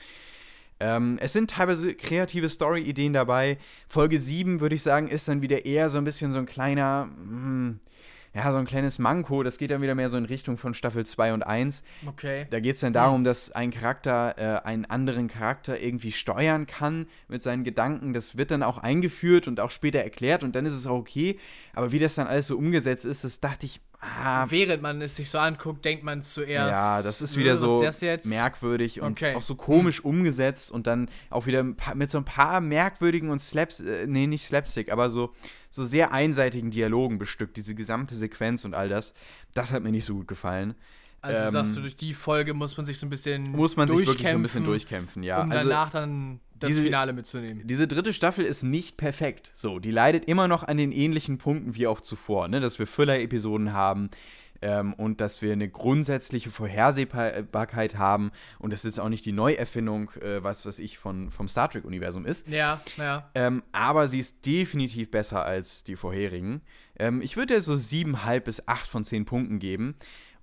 Ähm, es sind teilweise kreative Story-Ideen dabei. Folge 7, würde ich sagen, ist dann wieder eher so ein bisschen so ein kleiner, hm, ja, so ein kleines Manko. Das geht dann wieder mehr so in Richtung von Staffel 2 und 1. okay. Da geht es dann darum, dass ein Charakter äh, einen anderen Charakter irgendwie steuern kann mit seinen Gedanken. Das wird dann auch eingeführt und auch später erklärt und dann ist es auch okay. Aber wie das dann alles so umgesetzt ist, das dachte ich, ah, Während man es sich so anguckt, denkt man zuerst. ja, das ist wieder was so ist merkwürdig und Okay. Hm. auch so komisch umgesetzt und dann auch wieder mit so ein paar merkwürdigen und Slaps, äh, nee, nicht Slapstick, aber so, so sehr einseitigen Dialogen bestückt, diese gesamte Sequenz und all das. Das hat mir nicht so gut gefallen. Also ähm, sagst du, durch die Folge muss man sich so ein bisschen Muss man sich wirklich so ein durchkämpfen, bisschen durchkämpfen, ja. um also, danach dann das diese- Finale mitzunehmen. diese dritte Staffel ist nicht perfekt. So, die leidet immer noch an den ähnlichen Punkten wie auch zuvor, ne? Dass wir Füller-Episoden haben ähm, und dass wir eine grundsätzliche Vorhersehbarkeit haben und das ist jetzt auch nicht die Neuerfindung, äh, was was ich von vom Star Trek-Universum ist. Ja, ja. Ähm, aber sie ist definitiv besser als die vorherigen. Ähm, ich würde so 7,5 bis 8 von 10 Punkten geben.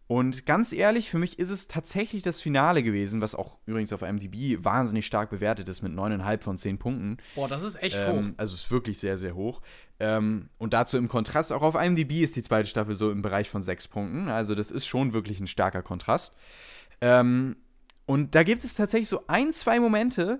Und ganz ehrlich, für mich ist es tatsächlich das Finale gewesen, was auch übrigens auf IMDb wahnsinnig stark bewertet ist mit 9,5 von 10 Punkten. Boah, das ist echt Ähm, hoch. also ist wirklich sehr, sehr hoch. Ähm, und dazu im Kontrast, auch auf IMDb ist die zweite Staffel so im Bereich von 6 Punkten. Also das ist schon wirklich ein starker Kontrast. Ähm, und da gibt es tatsächlich so ein, zwei Momente,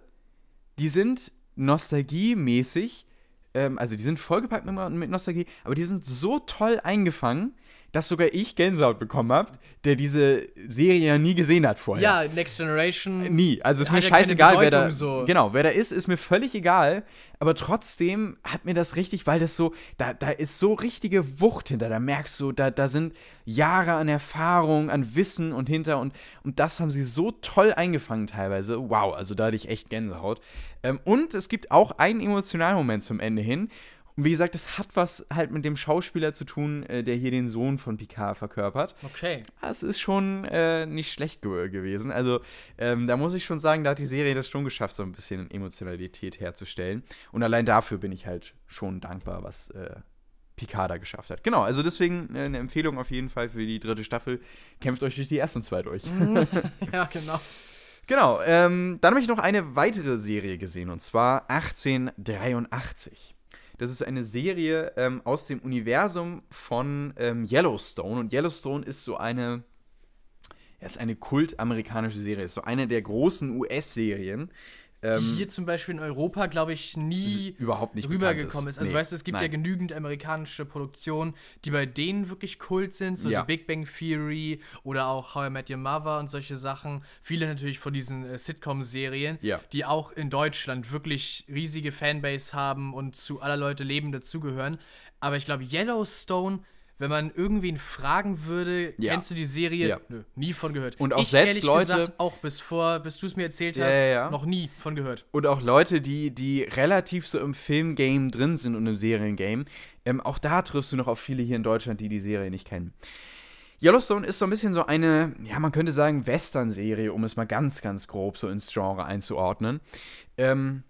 die sind nostalgiemäßig, ähm, also die sind vollgepackt mit Nostalgie, aber die sind so toll eingefangen, dass sogar ich Gänsehaut bekommen habe, der diese Serie ja nie gesehen hat vorher. Ja, Next Generation. Nie. Also ist mir ja scheißegal, wer da. So. Genau, wer da ist, ist mir völlig egal. Aber trotzdem hat mir das richtig, weil das so, da, da ist so richtige Wucht hinter. Da merkst du, da, da sind Jahre an Erfahrung, an Wissen und hinter und, und das haben sie so toll eingefangen teilweise. Wow, also da hatte ich echt Gänsehaut. Ähm, und es gibt auch einen emotionalen Moment zum Ende hin. Und wie gesagt, das hat was halt mit dem Schauspieler zu tun, äh, der hier den Sohn von Picard verkörpert. Okay. Das ist schon äh, nicht schlecht ge gewesen. Also, ähm, da muss ich schon sagen, da hat die Serie das schon geschafft, so ein bisschen Emotionalität herzustellen. Und allein dafür bin ich halt schon dankbar, was äh, Picard da geschafft hat. Genau, also deswegen äh, eine Empfehlung auf jeden Fall für die dritte Staffel. Kämpft euch durch die ersten zwei durch. ja, genau. Genau, ähm, dann habe ich noch eine weitere Serie gesehen und zwar 1883. Das ist eine Serie ähm, aus dem Universum von ähm, Yellowstone und Yellowstone ist so eine, ja, ist eine kultamerikanische Serie, ist so eine der großen US-Serien. Die Ähm, hier zum Beispiel in Europa, glaube ich, nie überhaupt nicht rübergekommen bekannt ist. Also Nee, weißt du, es gibt ja nein. genügend amerikanische Produktionen, die bei denen wirklich Kult sind, so Ja. The Big Bang Theory oder auch How I Met Your Mother und solche Sachen. Viele natürlich von diesen äh, Sitcom-Serien, Ja. die auch in Deutschland wirklich riesige Fanbase haben und zu aller Leute Leben dazugehören. Aber ich glaube, Yellowstone, wenn man irgendwen fragen würde, Ja. kennst du die Serie? Ja. Nö, nie von gehört. Und auch ich, selbst ehrlich Leute- gesagt, auch bis vor, bis du es mir erzählt hast, ja, noch nie von gehört. Und auch Leute, die, die relativ so im Filmgame drin sind und im Seriengame. Ähm, auch da triffst du noch auf viele hier in Deutschland, die die Serie nicht kennen. Yellowstone ist so ein bisschen so eine, ja, man könnte sagen, Western-Serie, um es mal ganz, ganz grob so ins Genre einzuordnen. Ähm,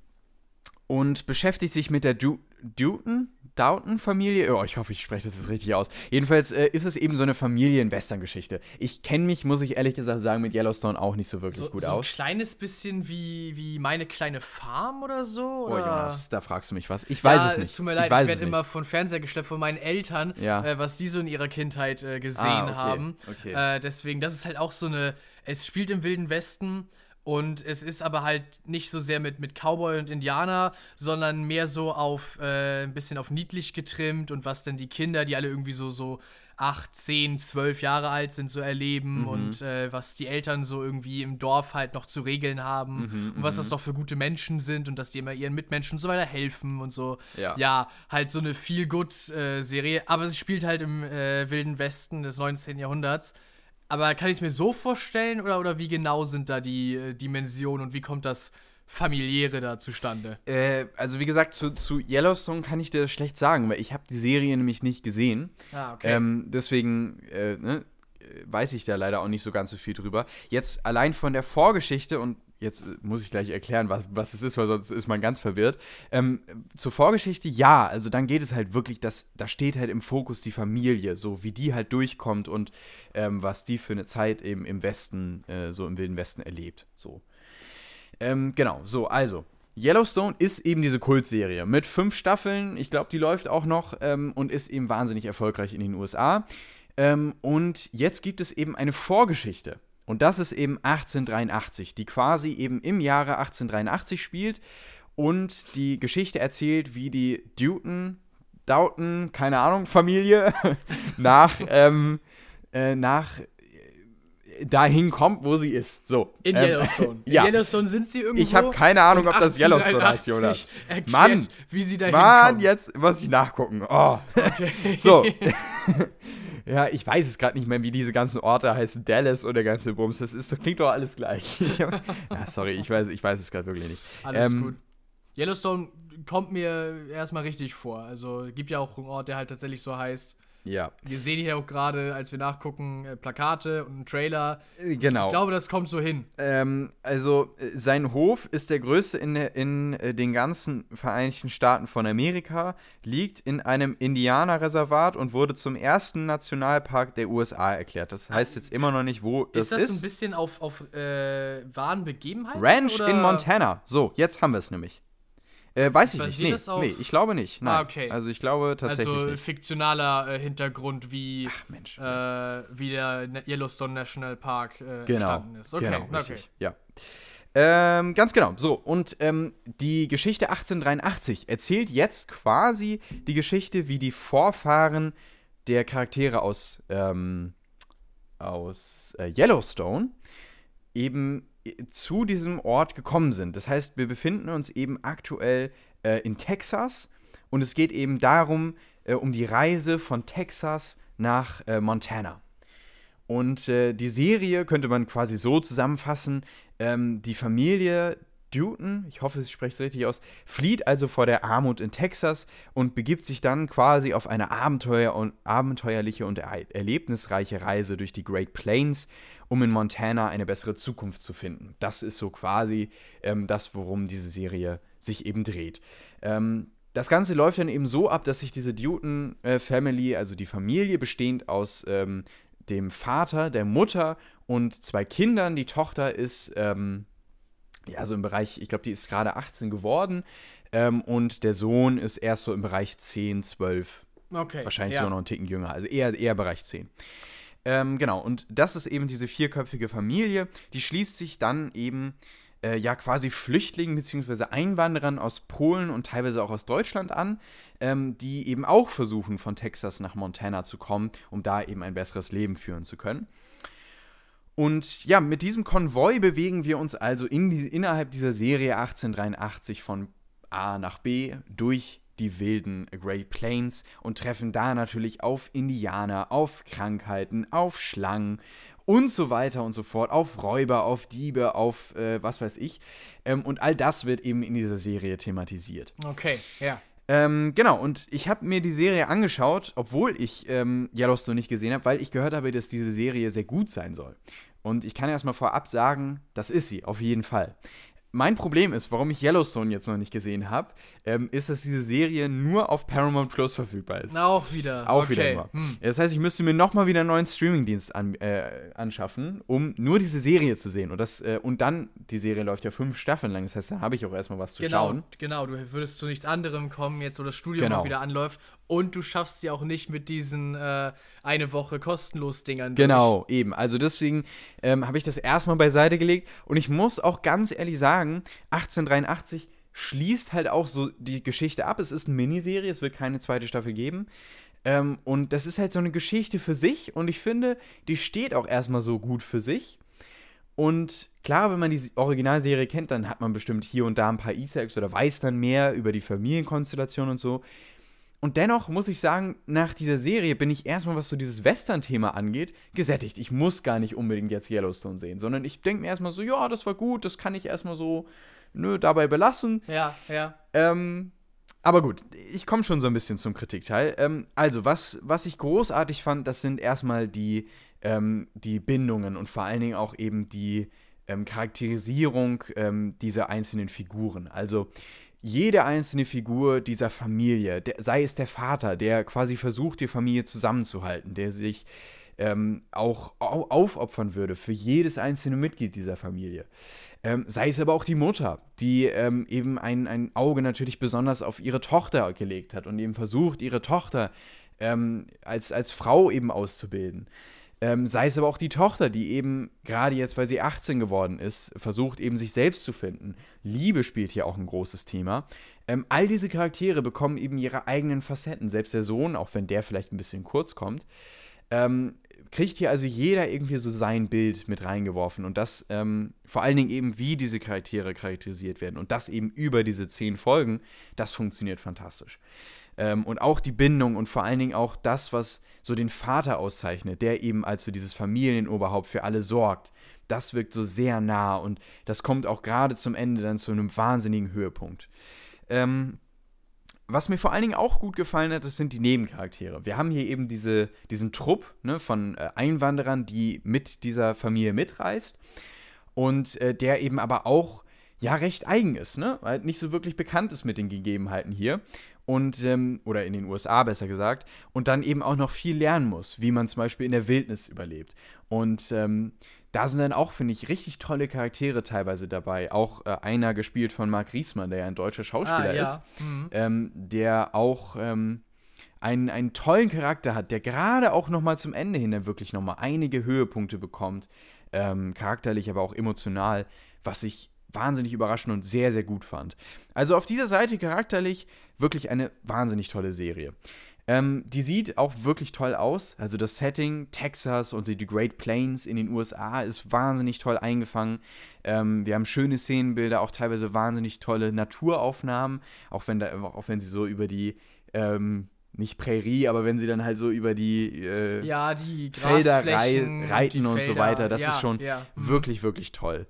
und beschäftigt sich mit der du Dutton? Downton-Familie? Oh, ich hoffe, ich spreche das jetzt richtig aus. Jedenfalls äh, ist es eben so eine Familien-Western-Geschichte. Ich kenne mich, muss ich ehrlich gesagt sagen, mit Yellowstone auch nicht so wirklich So, gut so ein aus. kleines bisschen wie, wie meine kleine Farm oder so? Oh, Oder? Jonas, da fragst du mich was. Ich weiß ja, es nicht. Es tut mir leid, ich, es werde immer von Fernseher geschleppt von meinen Eltern, Ja. äh, was die so in ihrer Kindheit äh, gesehen Ah, okay, haben. okay. Äh, deswegen, das ist halt auch so eine. Es spielt im Wilden Westen und es ist aber halt nicht so sehr mit, mit Cowboy und Indianer, sondern mehr so auf äh, ein bisschen auf niedlich getrimmt und was denn die Kinder, die alle irgendwie so, so acht, zehn, zwölf Jahre alt sind, so erleben Mhm. und äh, was die Eltern so irgendwie im Dorf halt noch zu regeln haben Mhm, und was das doch für gute Menschen sind und dass die immer ihren Mitmenschen und so weiter helfen und so. Ja. ja halt so eine Feel-Good-Serie, aber sie spielt halt im äh, Wilden Westen des 19. Jahrhunderts. Aber kann ich es mir so vorstellen oder, oder wie genau sind da die äh, Dimensionen und wie kommt das familiäre da zustande? Äh, also wie gesagt, zu, zu Yellowstone kann ich dir das schlecht sagen, weil ich habe die Serie nämlich nicht gesehen. Ah, okay. Ähm, deswegen äh, ne, äh, weiß ich da leider auch nicht so ganz so viel drüber. Jetzt allein von der Vorgeschichte und jetzt äh, muss ich gleich erklären, was, was es ist, weil sonst ist man ganz verwirrt. Ähm, zur Vorgeschichte, ja, also dann geht es halt wirklich, dass, da steht halt im Fokus die Familie, so wie die halt durchkommt und ähm, was die für eine Zeit eben im Westen, äh, so im Wilden Westen erlebt. So. Ähm, genau, so, also. Yellowstone ist eben diese Kultserie mit fünf Staffeln. Ich glaube, die läuft auch noch ähm, und ist eben wahnsinnig erfolgreich in den USA. Ähm, und jetzt gibt es eben eine Vorgeschichte. Und das ist eben 1883, die quasi eben im Jahre 1883 spielt und die Geschichte erzählt, wie die Dutton, Doughton, keine Ahnung, Familie nach, ähm, äh, nach äh, dahin kommt, wo sie ist. So. In ähm, Yellowstone. ja. In Yellowstone sind sie irgendwo. Ich habe keine Ahnung, ob das Yellowstone heißt, 1883 Jonas. Erklärt, Mann, wie sie da Mann, hinkommen. jetzt muss ich nachgucken. Oh. Okay. So. ja, ich weiß es gerade nicht mehr, wie diese ganzen Orte heißen. Dallas und der ganze Bums. Das ist, das klingt doch alles gleich. Ja, sorry, ich weiß, ich weiß es gerade wirklich nicht. Alles Ähm, gut. Yellowstone kommt mir erstmal richtig vor. Also gibt ja auch einen Ort, der halt tatsächlich so heißt. Ja, Wir sehen hier auch gerade, als wir nachgucken, äh, Plakate und einen Trailer. äh, genau. Ich glaube, das kommt so hin. Ähm, also, äh, sein Hof ist der größte in, in den ganzen Vereinigten Staaten von Amerika, liegt in einem Indianerreservat und wurde zum ersten Nationalpark der USA erklärt. Das heißt jetzt immer noch nicht, wo das ist das ist. ein bisschen auf, auf äh, wahren Begebenheiten? Ranch oder? in Montana. So, jetzt haben wir es nämlich. Äh, weiß ich nicht. Nee, nee, ich glaube nicht. Nein. Ah, okay. Also ich glaube tatsächlich Also nicht. fiktionaler äh, Hintergrund, wie, Ach Mensch. äh, wie der Ne- Yellowstone National Park äh, genau. entstanden ist. Okay, genau, okay. richtig. Ja. Ähm, ganz genau. So, und ähm, die Geschichte 1883 erzählt jetzt quasi die Geschichte, wie die Vorfahren der Charaktere aus, ähm, aus äh, Yellowstone eben zu diesem Ort gekommen sind. Das heißt, wir befinden uns eben aktuell äh, in Texas und es geht eben darum, äh, um die Reise von Texas nach äh, Montana. Und äh, die Serie könnte man quasi so zusammenfassen: ähm, Die Familie Dutton, ich hoffe, ich spreche es richtig aus, flieht also vor der Armut in Texas und begibt sich dann quasi auf eine Abenteuer und, abenteuerliche und er erlebnisreiche Reise durch die Great Plains, um in Montana eine bessere Zukunft zu finden. Das ist so quasi ähm, das, worum diese Serie sich eben dreht. Ähm, das Ganze läuft dann eben so ab, dass sich diese Dutton-Family, also die Familie bestehend aus ähm, dem Vater, der Mutter und zwei Kindern. Die Tochter ist, ähm, ja, so im Bereich, ich glaube, die ist gerade 18 geworden. Ähm, und der Sohn ist erst so im Bereich 10, 12, Okay. wahrscheinlich ja. sogar noch einen Ticken jünger, also eher, eher Bereich 10. Ähm, genau, und das ist eben diese vierköpfige Familie, die schließt sich dann eben äh, ja quasi Flüchtlingen bzw. Einwanderern aus Polen und teilweise auch aus Deutschland an, ähm, die eben auch versuchen, von Texas nach Montana zu kommen, um da eben ein besseres Leben führen zu können. Und ja, mit diesem Konvoi bewegen wir uns also in die, innerhalb dieser Serie 1883 von A nach B durch die wilden Great Plains und treffen da natürlich auf Indianer, auf Krankheiten, auf Schlangen und so weiter und so fort, auf Räuber, auf Diebe, auf äh, was weiß ich. Ähm, und all das wird eben in dieser Serie thematisiert. Okay, ja. Ähm, genau, und ich habe mir die Serie angeschaut, obwohl ich ähm, Yellowstone nicht gesehen habe, weil ich gehört habe, dass diese Serie sehr gut sein soll. Und ich kann erstmal vorab sagen, das ist sie, auf jeden Fall. Mein Problem ist, warum ich Yellowstone jetzt noch nicht gesehen habe, ähm, ist, dass diese Serie nur auf Paramount Plus verfügbar ist. Auch wieder. Auch okay. wieder nur. Hm. Das heißt, ich müsste mir nochmal wieder einen neuen Streamingdienst an, äh, anschaffen, um nur diese Serie zu sehen. Und, das, äh, und dann, die Serie läuft ja fünf Staffeln lang, das heißt, dann habe ich auch erstmal was zu Genau, schauen. genau. Du würdest zu nichts anderem kommen, jetzt wo das Studium Genau. wieder anläuft. Und du schaffst sie auch nicht mit diesen äh, eine Woche kostenlos Dingern. Genau, eben. Also deswegen ähm, habe ich das erstmal beiseite gelegt. Und ich muss auch ganz ehrlich sagen, 1883 schließt halt auch so die Geschichte ab. Es ist eine Miniserie, es wird keine zweite Staffel geben. Ähm, und das ist halt so eine Geschichte für sich und ich finde, die steht auch erstmal so gut für sich. Und klar, wenn man die Originalserie kennt, dann hat man bestimmt hier und da ein paar Easter Eggs oder weiß dann mehr über die Familienkonstellation und so. Und dennoch muss ich sagen, nach dieser Serie bin ich erstmal, was so dieses Western-Thema angeht, gesättigt. Ich muss gar nicht unbedingt jetzt Yellowstone sehen, sondern ich denke mir erstmal so, ja, das war gut, das kann ich erstmal so, nö, dabei belassen. Ja, ja. Ähm, aber gut, ich komme schon so ein bisschen zum Kritikteil. Ähm, also, was, was ich großartig fand, das sind erstmal die, ähm, die Bindungen und vor allen Dingen auch eben die ähm, Charakterisierung ähm, dieser einzelnen Figuren. Also, jede einzelne Figur dieser Familie, der, sei es der Vater, der quasi versucht, die Familie zusammenzuhalten, der sich ähm, auch au aufopfern würde für jedes einzelne Mitglied dieser Familie. Ähm, sei es aber auch die Mutter, die ähm, eben ein, ein Auge natürlich besonders auf ihre Tochter gelegt hat und eben versucht, ihre Tochter ähm, als, als Frau eben auszubilden. Ähm, sei es aber auch die Tochter, die eben gerade jetzt, weil sie 18 geworden ist, versucht eben sich selbst zu finden. Liebe spielt hier auch ein großes Thema. Ähm, all diese Charaktere bekommen eben ihre eigenen Facetten. Selbst der Sohn, auch wenn der vielleicht ein bisschen kurz kommt, ähm, kriegt hier also jeder irgendwie so sein Bild mit reingeworfen. Und das ähm, vor allen Dingen eben, wie diese Charaktere charakterisiert werden. Und das eben über diese zehn Folgen, das funktioniert fantastisch. Ähm, und auch die Bindung und vor allen Dingen auch das, was so den Vater auszeichnet, der eben als so dieses Familienoberhaupt für alle sorgt. Das wirkt so sehr nah und das kommt auch gerade zum Ende dann zu einem wahnsinnigen Höhepunkt. Ähm, was mir vor allen Dingen auch gut gefallen hat, das sind die Nebencharaktere. Wir haben hier eben diese, diesen Trupp ne, von äh, Einwanderern, die mit dieser Familie mitreist und äh, der eben aber auch ja recht eigen ist, ne? Weil nicht so wirklich bekannt ist mit den Gegebenheiten hier und ähm, oder in den USA besser gesagt und dann eben auch noch viel lernen muss, wie man zum Beispiel in der Wildnis überlebt. Und ähm, da sind dann auch, finde ich, richtig tolle Charaktere teilweise dabei. Auch äh, einer gespielt von Marc Riesmann, der ja ein deutscher Schauspieler ah, ja. ist, mhm. ähm, der auch ähm, einen, einen tollen Charakter hat, der gerade auch noch mal zum Ende hin dann wirklich noch mal einige Höhepunkte bekommt, ähm, charakterlich, aber auch emotional, was ich wahnsinnig überraschend und sehr, sehr gut fand. Also auf dieser Seite charakterlich wirklich eine wahnsinnig tolle Serie. Ähm, die sieht auch wirklich toll aus. Also das Setting, Texas und die Great Plains in den USA ist wahnsinnig toll eingefangen. Ähm, wir haben schöne Szenenbilder, auch teilweise wahnsinnig tolle Naturaufnahmen, auch wenn, da, auch wenn sie so über die ähm, nicht Prärie, aber wenn sie dann halt so über die, äh, ja, die Felder rei reiten und, und so weiter, das ja, ist schon ja. Mhm. wirklich, wirklich toll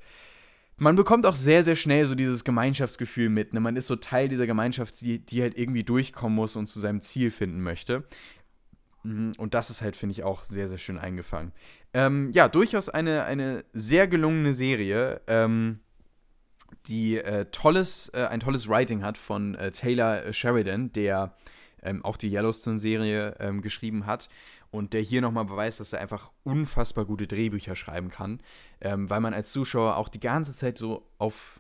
man bekommt auch sehr, sehr schnell so dieses Gemeinschaftsgefühl mit. Ne? Man ist so Teil dieser Gemeinschaft, die, die halt irgendwie durchkommen muss und zu seinem Ziel finden möchte. Mhm, und das ist halt, finde ich, auch sehr, sehr schön eingefangen. Ähm, ja, durchaus eine, eine sehr gelungene Serie, ähm, die äh, tolles, äh, ein tolles Writing hat von äh, Taylor Sheridan, der ähm, auch die Yellowstone-Serie ähm, geschrieben hat und der hier nochmal beweist, dass er einfach unfassbar gute Drehbücher schreiben kann, ähm, weil man als Zuschauer auch die ganze Zeit so auf,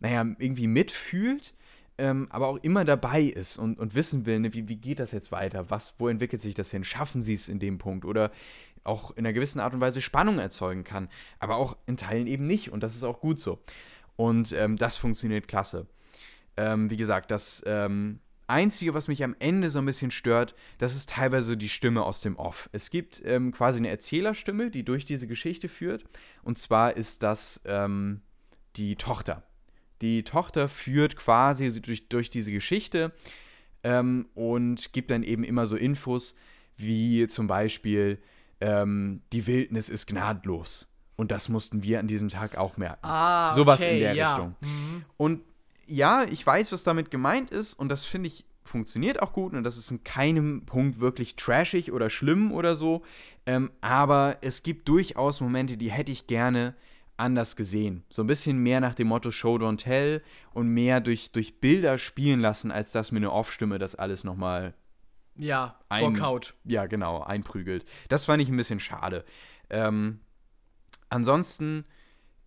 naja, irgendwie mitfühlt, ähm, aber auch immer dabei ist und, und wissen will, ne, wie, wie geht das jetzt weiter, was, wo entwickelt sich das hin, schaffen sie es in dem Punkt oder auch in einer gewissen Art und Weise Spannung erzeugen kann, aber auch in Teilen eben nicht und das ist auch gut so. Und ähm, das funktioniert klasse. Ähm, wie gesagt, das ähm, Einzige, was mich am Ende so ein bisschen stört, das ist teilweise die Stimme aus dem Off. Es gibt ähm, quasi eine Erzählerstimme, die durch diese Geschichte führt. Und zwar ist das ähm, die Tochter. Die Tochter führt quasi durch, durch diese Geschichte ähm, und gibt dann eben immer so Infos, wie zum Beispiel, ähm, die Wildnis ist gnadlos. Und das mussten wir an diesem Tag auch merken. Ah, Sowas okay, in der ja. Richtung. Mhm. Und ja, ich weiß, was damit gemeint ist und das finde ich funktioniert auch gut und das ist in keinem Punkt wirklich trashig oder schlimm oder so. Ähm, aber es gibt durchaus Momente, die hätte ich gerne anders gesehen. So ein bisschen mehr nach dem Motto Show Don't Tell und mehr durch, durch Bilder spielen lassen, als dass mir eine Off-Stimme das alles nochmal ja, ein, vorkaut. Ja, genau, einprügelt. Das fand ich ein bisschen schade. Ähm, ansonsten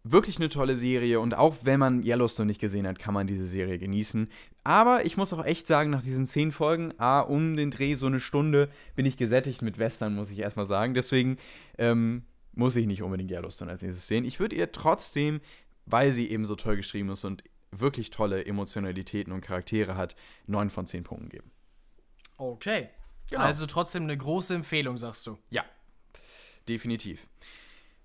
wirklich eine tolle Serie und auch wenn man Yellowstone nicht gesehen hat, kann man diese Serie genießen. Aber ich muss auch echt sagen, nach diesen zehn Folgen, ah, um den Dreh so eine Stunde, bin ich gesättigt mit Western, muss ich erstmal sagen. Deswegen ähm, muss ich nicht unbedingt Yellowstone als nächstes sehen. Ich würde ihr trotzdem, weil sie eben so toll geschrieben ist und wirklich tolle Emotionalitäten und Charaktere hat, neun von zehn Punkten geben. Okay. Genau. Also trotzdem eine große Empfehlung, sagst du. Ja, definitiv.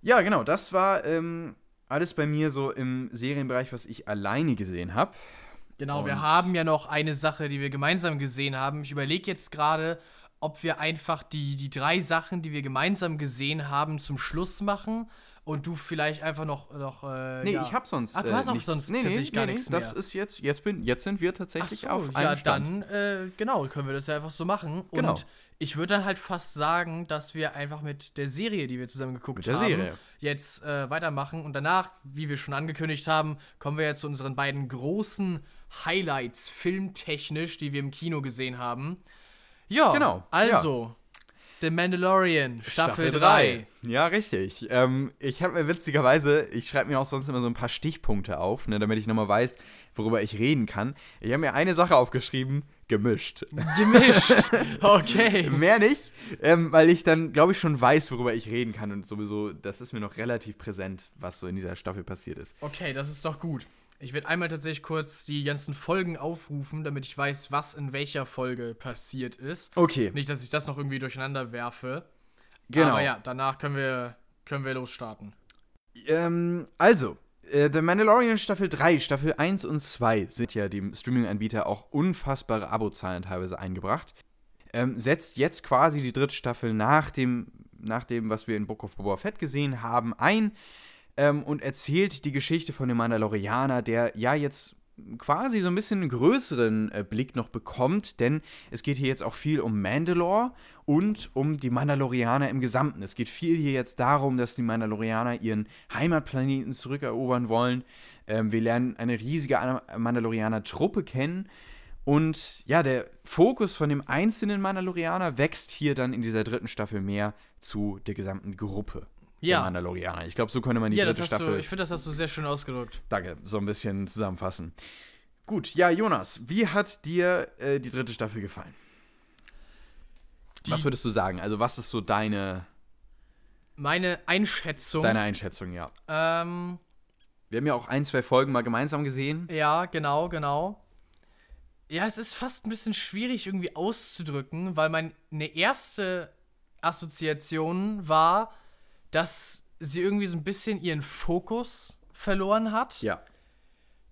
Ja, genau, das war ähm, alles bei mir so im Serienbereich, was ich alleine gesehen habe. Genau, wir Und- haben ja noch eine Sache, die wir gemeinsam gesehen haben. Ich überlege jetzt gerade, ob wir einfach die, die drei Sachen, die wir gemeinsam gesehen haben, zum Schluss machen und du vielleicht einfach noch. noch äh, Nee, ja. ich habe sonst. Ach, du äh, hast auch nichts. sonst nee, nee, tatsächlich gar nee, nichts Das mehr. ist jetzt, jetzt bin, jetzt sind wir Ach tatsächlich so, auf ja, einem Stand. dann, äh, genau, können wir das ja einfach so machen. Genau. Und ich würde dann halt fast sagen, dass wir einfach mit der Serie, die wir zusammen geguckt Mit der haben, Serie. jetzt äh, weitermachen. Und danach, wie wir schon angekündigt haben, kommen wir jetzt zu unseren beiden großen Highlights, filmtechnisch, die wir im Kino gesehen haben. Ja, Genau, also, The Mandalorian, Staffel 3. Ja, richtig. Ähm, ich habe mir witzigerweise, ich schreibe mir auch sonst immer so ein paar Stichpunkte auf, ne, damit ich nochmal weiß, worüber ich reden kann. Ich habe mir eine Sache aufgeschrieben, gemischt. Gemischt. Okay. Mehr nicht, ähm, weil ich dann, glaube ich, schon weiß, worüber ich reden kann. Und sowieso, das ist mir noch relativ präsent, was so in dieser Staffel passiert ist. Okay, das ist doch gut. Ich werde einmal tatsächlich kurz die ganzen Folgen aufrufen, damit ich weiß, was in welcher Folge passiert ist. Okay, Nicht, dass ich das noch irgendwie durcheinander werfe. genau. Aber ja, danach können wir, können wir losstarten. Ähm, also, äh, The Mandalorian Staffel 3, Staffel 1 und 2 sind ja dem Streaming-Anbieter auch unfassbare Abozahlen teilweise eingebracht. Ähm, setzt jetzt quasi die dritte Staffel nach dem, nach dem, was wir in Book of Boba Fett gesehen haben, ein ähm, und erzählt die Geschichte von dem Mandalorianer, der ja jetzt quasi so ein bisschen einen größeren äh, Blick noch bekommt, denn es geht hier jetzt auch viel um Mandalore und um die Mandalorianer im Gesamten. Es geht viel hier jetzt darum, dass die Mandalorianer ihren Heimatplaneten zurückerobern wollen. Ähm, wir lernen eine riesige Mandalorianer-Truppe kennen. Und ja, der Fokus von dem einzelnen Mandalorianer wächst hier dann in dieser dritten Staffel mehr zu der gesamten Gruppe Ja. Mandalorianer. Ich glaube, so könnte man die Ja, dritte Staffel du, ich finde, das hast du sehr schön ausgedrückt. Danke, so ein bisschen zusammenfassen. Gut, ja, Jonas, wie hat dir äh, die dritte Staffel gefallen? Die- was würdest du sagen? Also, was ist so deine, Meine Einschätzung. deine Einschätzung, ja? Ähm, Wir haben ja auch ein, zwei Folgen mal gemeinsam gesehen. ja, genau, genau. Ja, es ist fast ein bisschen schwierig irgendwie auszudrücken, weil meine erste Assoziation war, dass sie irgendwie so ein bisschen ihren Fokus verloren hat. Ja.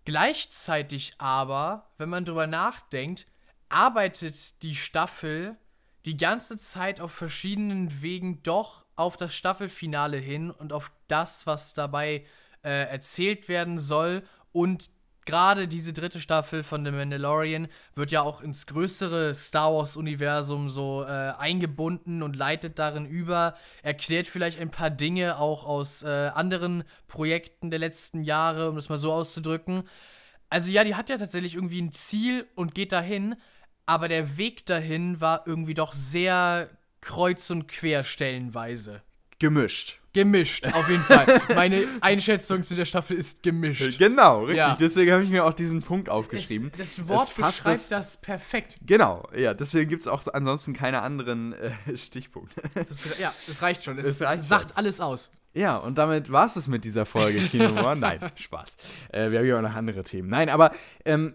Gleichzeitig aber, wenn man drüber nachdenkt, arbeitet die Staffel die ganze Zeit auf verschiedenen Wegen doch auf das Staffelfinale hin und auf das, was dabei äh, erzählt werden soll. Und gerade diese dritte Staffel von The Mandalorian wird ja auch ins größere Star Wars-Universum so äh, eingebunden und leitet darin über, erklärt vielleicht ein paar Dinge auch aus äh, anderen Projekten der letzten Jahre, um das mal so auszudrücken. Also ja, die hat ja tatsächlich irgendwie ein Ziel und geht dahin, aber der Weg dahin war irgendwie doch sehr kreuz und quer stellenweise. Gemischt. Gemischt, auf jeden Fall. Meine Einschätzung zu der Staffel ist gemischt. Genau, richtig. Ja. Deswegen habe ich mir auch diesen Punkt aufgeschrieben. Das, das Wort Es beschreibt das- das, perfekt. Genau, ja, deswegen gibt es auch ansonsten keine anderen äh, Stichpunkte. Das, ja, das reicht schon. Es Es reicht sagt alles aus. Ja, und damit war es mit dieser Folge Kino Noir. Nein, Spaß. Äh, wir haben ja auch noch andere Themen. Nein, aber ähm,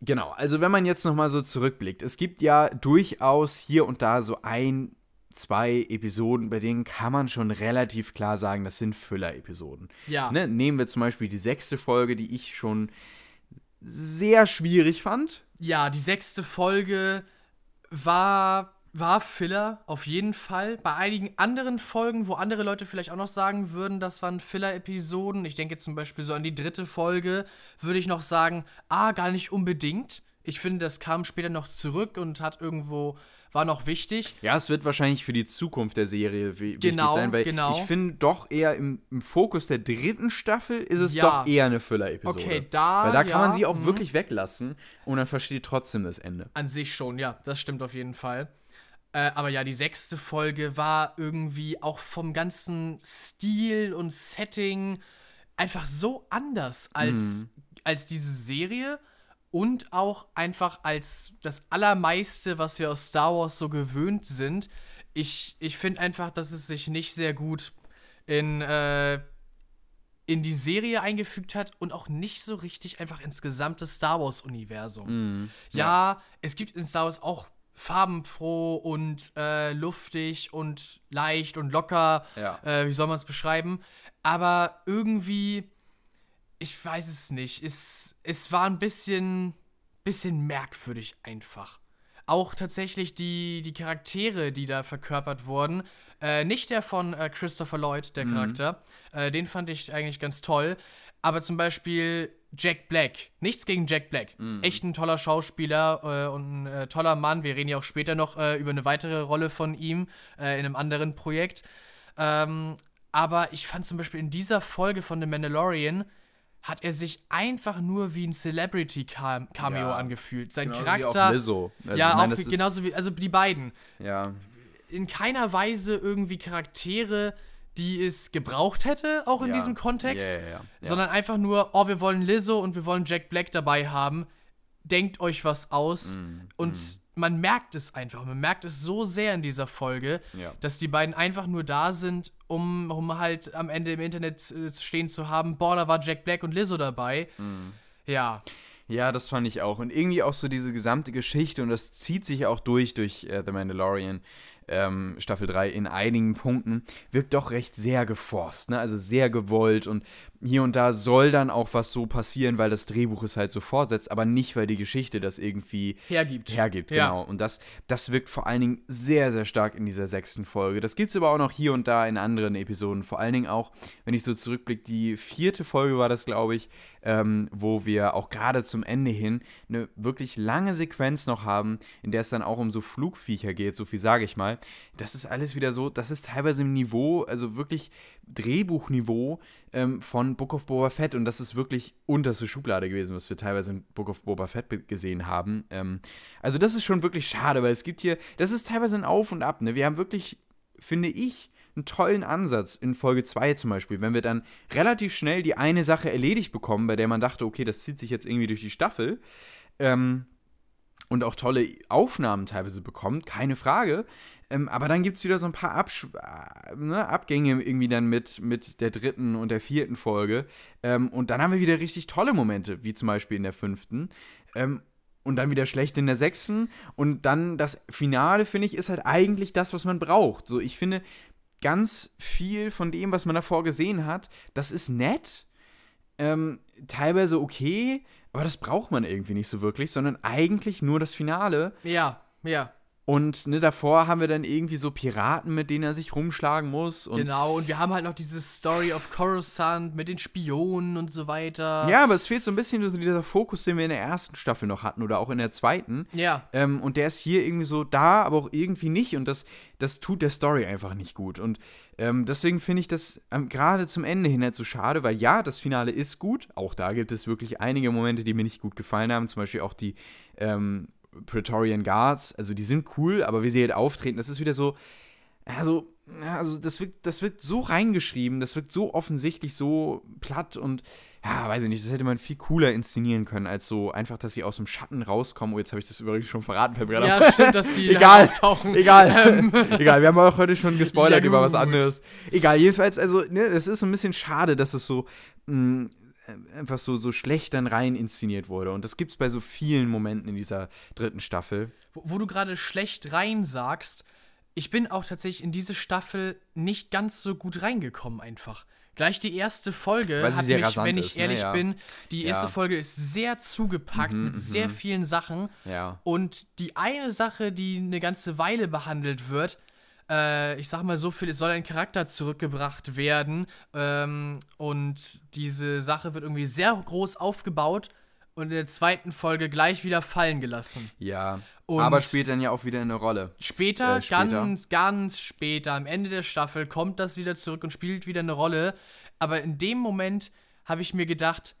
genau, also wenn man jetzt nochmal so zurückblickt, es gibt ja durchaus hier und da so ein, zwei Episoden, bei denen kann man schon relativ klar sagen, das sind Füller-Episoden. Ja. Ne? Nehmen wir zum Beispiel die sechste Folge, die ich schon sehr schwierig fand. Ja, die sechste Folge war, war Filler, auf jeden Fall. Bei einigen anderen Folgen, wo andere Leute vielleicht auch noch sagen würden, das waren Filler-Episoden, ich denke jetzt zum Beispiel so an die dritte Folge, würde ich noch sagen, ah, gar nicht unbedingt. Ich finde, das kam später noch zurück und hat irgendwo, war noch wichtig. Ja, es wird wahrscheinlich für die Zukunft der Serie wi- wichtig Genau, sein, weil genau. ich finde doch eher im, im Fokus der dritten Staffel ist es Ja. doch eher eine Füller-Episode. Okay, da, Weil da kann man ja, sie auch mhm. wirklich weglassen und dann versteht trotzdem das Ende. An sich schon, ja, das stimmt auf jeden Fall. Äh, aber ja, die sechste Folge war irgendwie auch vom ganzen Stil und Setting einfach so anders als, als diese Serie und auch einfach als das Allermeiste, was wir aus Star Wars so gewöhnt sind. Ich, ich finde einfach, dass es sich nicht sehr gut in, äh, in die Serie eingefügt hat und auch nicht so richtig einfach ins gesamte Star Wars-Universum. Ja, es gibt in Star Wars auch farbenfroh und äh, luftig und leicht und locker. Ja. Äh, wie soll man es beschreiben? Aber irgendwie, ich weiß es nicht. Es, es war ein bisschen, bisschen merkwürdig einfach. Auch tatsächlich die, die Charaktere, die da verkörpert wurden. Äh, nicht der von äh, Christopher Lloyd, der Charakter. Äh, den fand ich eigentlich ganz toll. Aber zum Beispiel Jack Black. Nichts gegen Jack Black. Echt ein toller Schauspieler äh, und ein äh, toller Mann. Wir reden ja auch später noch äh, über eine weitere Rolle von ihm in einem anderen Projekt. Ähm, aber ich fand zum Beispiel in dieser Folge von The Mandalorian hat er sich einfach nur wie ein Celebrity-Cameo Ja. angefühlt. Sein Genauso wie Charakter. auch Lizzo. Also, ja, meine, auch wie, genauso wie, also die beiden. Ja, In keiner Weise irgendwie Charaktere, die es gebraucht hätte, auch in Ja. diesem Kontext. Ja. Sondern einfach nur, oh, wir wollen Lizzo und wir wollen Jack Black dabei haben. Denkt euch was aus. Mm, und man merkt es einfach. Man merkt es so sehr in dieser Folge, Ja. dass die beiden einfach nur da sind, um, um halt am Ende im Internet äh, stehen zu haben, boah, da war Jack Black und Lizzo dabei. Mm. Ja. Ja, das fand ich auch. Und irgendwie auch so diese gesamte Geschichte, und das zieht sich auch durch, durch äh, The Mandalorian ähm, Staffel 3 in einigen Punkten, wirkt doch recht sehr geforst, ne? also sehr gewollt. Und hier und da soll dann auch was so passieren, weil das Drehbuch es halt so fortsetzt, aber nicht, weil die Geschichte das irgendwie Hergibt. hergibt, Ja. genau. Und das, das wirkt vor allen Dingen sehr, sehr stark in dieser sechsten Folge. Das gibt es aber auch noch hier und da in anderen Episoden. Vor allen Dingen auch, wenn ich so zurückblicke, die vierte Folge war das, glaube ich, ähm, wo wir auch gerade zum Ende hin eine wirklich lange Sequenz noch haben, in der es dann auch um so Flugviecher geht, so viel sage ich mal. Das ist alles wieder so, das ist teilweise im Niveau, also wirklich Drehbuchniveau ähm, von Book of Boba Fett und das ist wirklich unterste Schublade gewesen, was wir teilweise in Book of Boba Fett gesehen haben. Ähm, also das ist schon wirklich schade, weil es gibt hier, das ist teilweise ein Auf und Ab. Ne? Wir haben wirklich, finde ich, einen tollen Ansatz in Folge 2 zum Beispiel, wenn wir dann relativ schnell die eine Sache erledigt bekommen, bei der man dachte, okay, das zieht sich jetzt irgendwie durch die Staffel. Ähm, und auch tolle Aufnahmen teilweise bekommt, keine Frage. Ähm, aber dann gibt es wieder so ein paar Absch äh, ne, Abgänge irgendwie dann mit, mit der dritten und der vierten Folge. Ähm, und dann haben wir wieder richtig tolle Momente, wie zum Beispiel in der fünften. Ähm, und dann wieder schlecht in der sechsten. Und dann das Finale, finde ich, ist halt eigentlich das, was man braucht. So, ich finde, ganz viel von dem, was man davor gesehen hat, das ist nett. Ähm, teilweise okay, aber das braucht man irgendwie nicht so wirklich, sondern eigentlich nur das Finale. Ja, ja. Und ne, davor haben wir dann irgendwie so Piraten, mit denen er sich rumschlagen muss. Und genau. Und wir haben halt noch diese Story of Coruscant mit den Spionen und so weiter. Ja, aber es fehlt so ein bisschen so dieser Fokus, den wir in der ersten Staffel noch hatten oder auch in der zweiten. Ja. Ähm, und der ist hier irgendwie so da, aber auch irgendwie nicht. Und das, das tut der Story einfach nicht gut. Und ähm, deswegen finde ich das ähm, gerade zum Ende hin halt so schade, weil ja, das Finale ist gut. Auch da gibt es wirklich einige Momente, die mir nicht gut gefallen haben. Zum Beispiel auch die ähm, Praetorian Guards. Also die sind cool, aber wie sie halt auftreten, das ist wieder so. Also, also das wirkt, das wirkt so reingeschrieben, das wirkt so offensichtlich so platt und ja, weiß ich nicht, das hätte man viel cooler inszenieren können, als so einfach, dass sie aus dem Schatten rauskommen. Oh, jetzt habe ich das übrigens schon verraten, fällt mir. Ja, stimmt, dass die Egal, auftauchen. Egal, egal, wir haben auch heute schon gespoilert Ja, über was anderes. Egal, jedenfalls, also, ne, es ist so ein bisschen schade, dass es so mh, einfach so, so schlecht dann rein inszeniert wurde. Und das gibt es bei so vielen Momenten in dieser dritten Staffel. Wo, wo du gerade schlecht rein sagst, ich bin auch tatsächlich in diese Staffel nicht ganz so gut reingekommen einfach. Gleich die erste Folge hat mich, wenn ich ist, ne? ehrlich Ja. bin, die erste Ja. Mhm, Folge ist sehr zugepackt mit sehr vielen Sachen. Ja. Und die eine Sache, die eine ganze Weile behandelt wird, äh, ich sag mal so viel, es soll ein Charakter zurückgebracht werden. Ähm, und diese Sache wird irgendwie sehr groß aufgebaut und in der zweiten Folge gleich wieder fallen gelassen. Ja. Und- aber spielt dann ja auch wieder eine Rolle. Später, Äh, später. ganz, ganz später, am Ende der Staffel, kommt das wieder zurück und spielt wieder eine Rolle. Aber in dem Moment habe ich mir gedacht,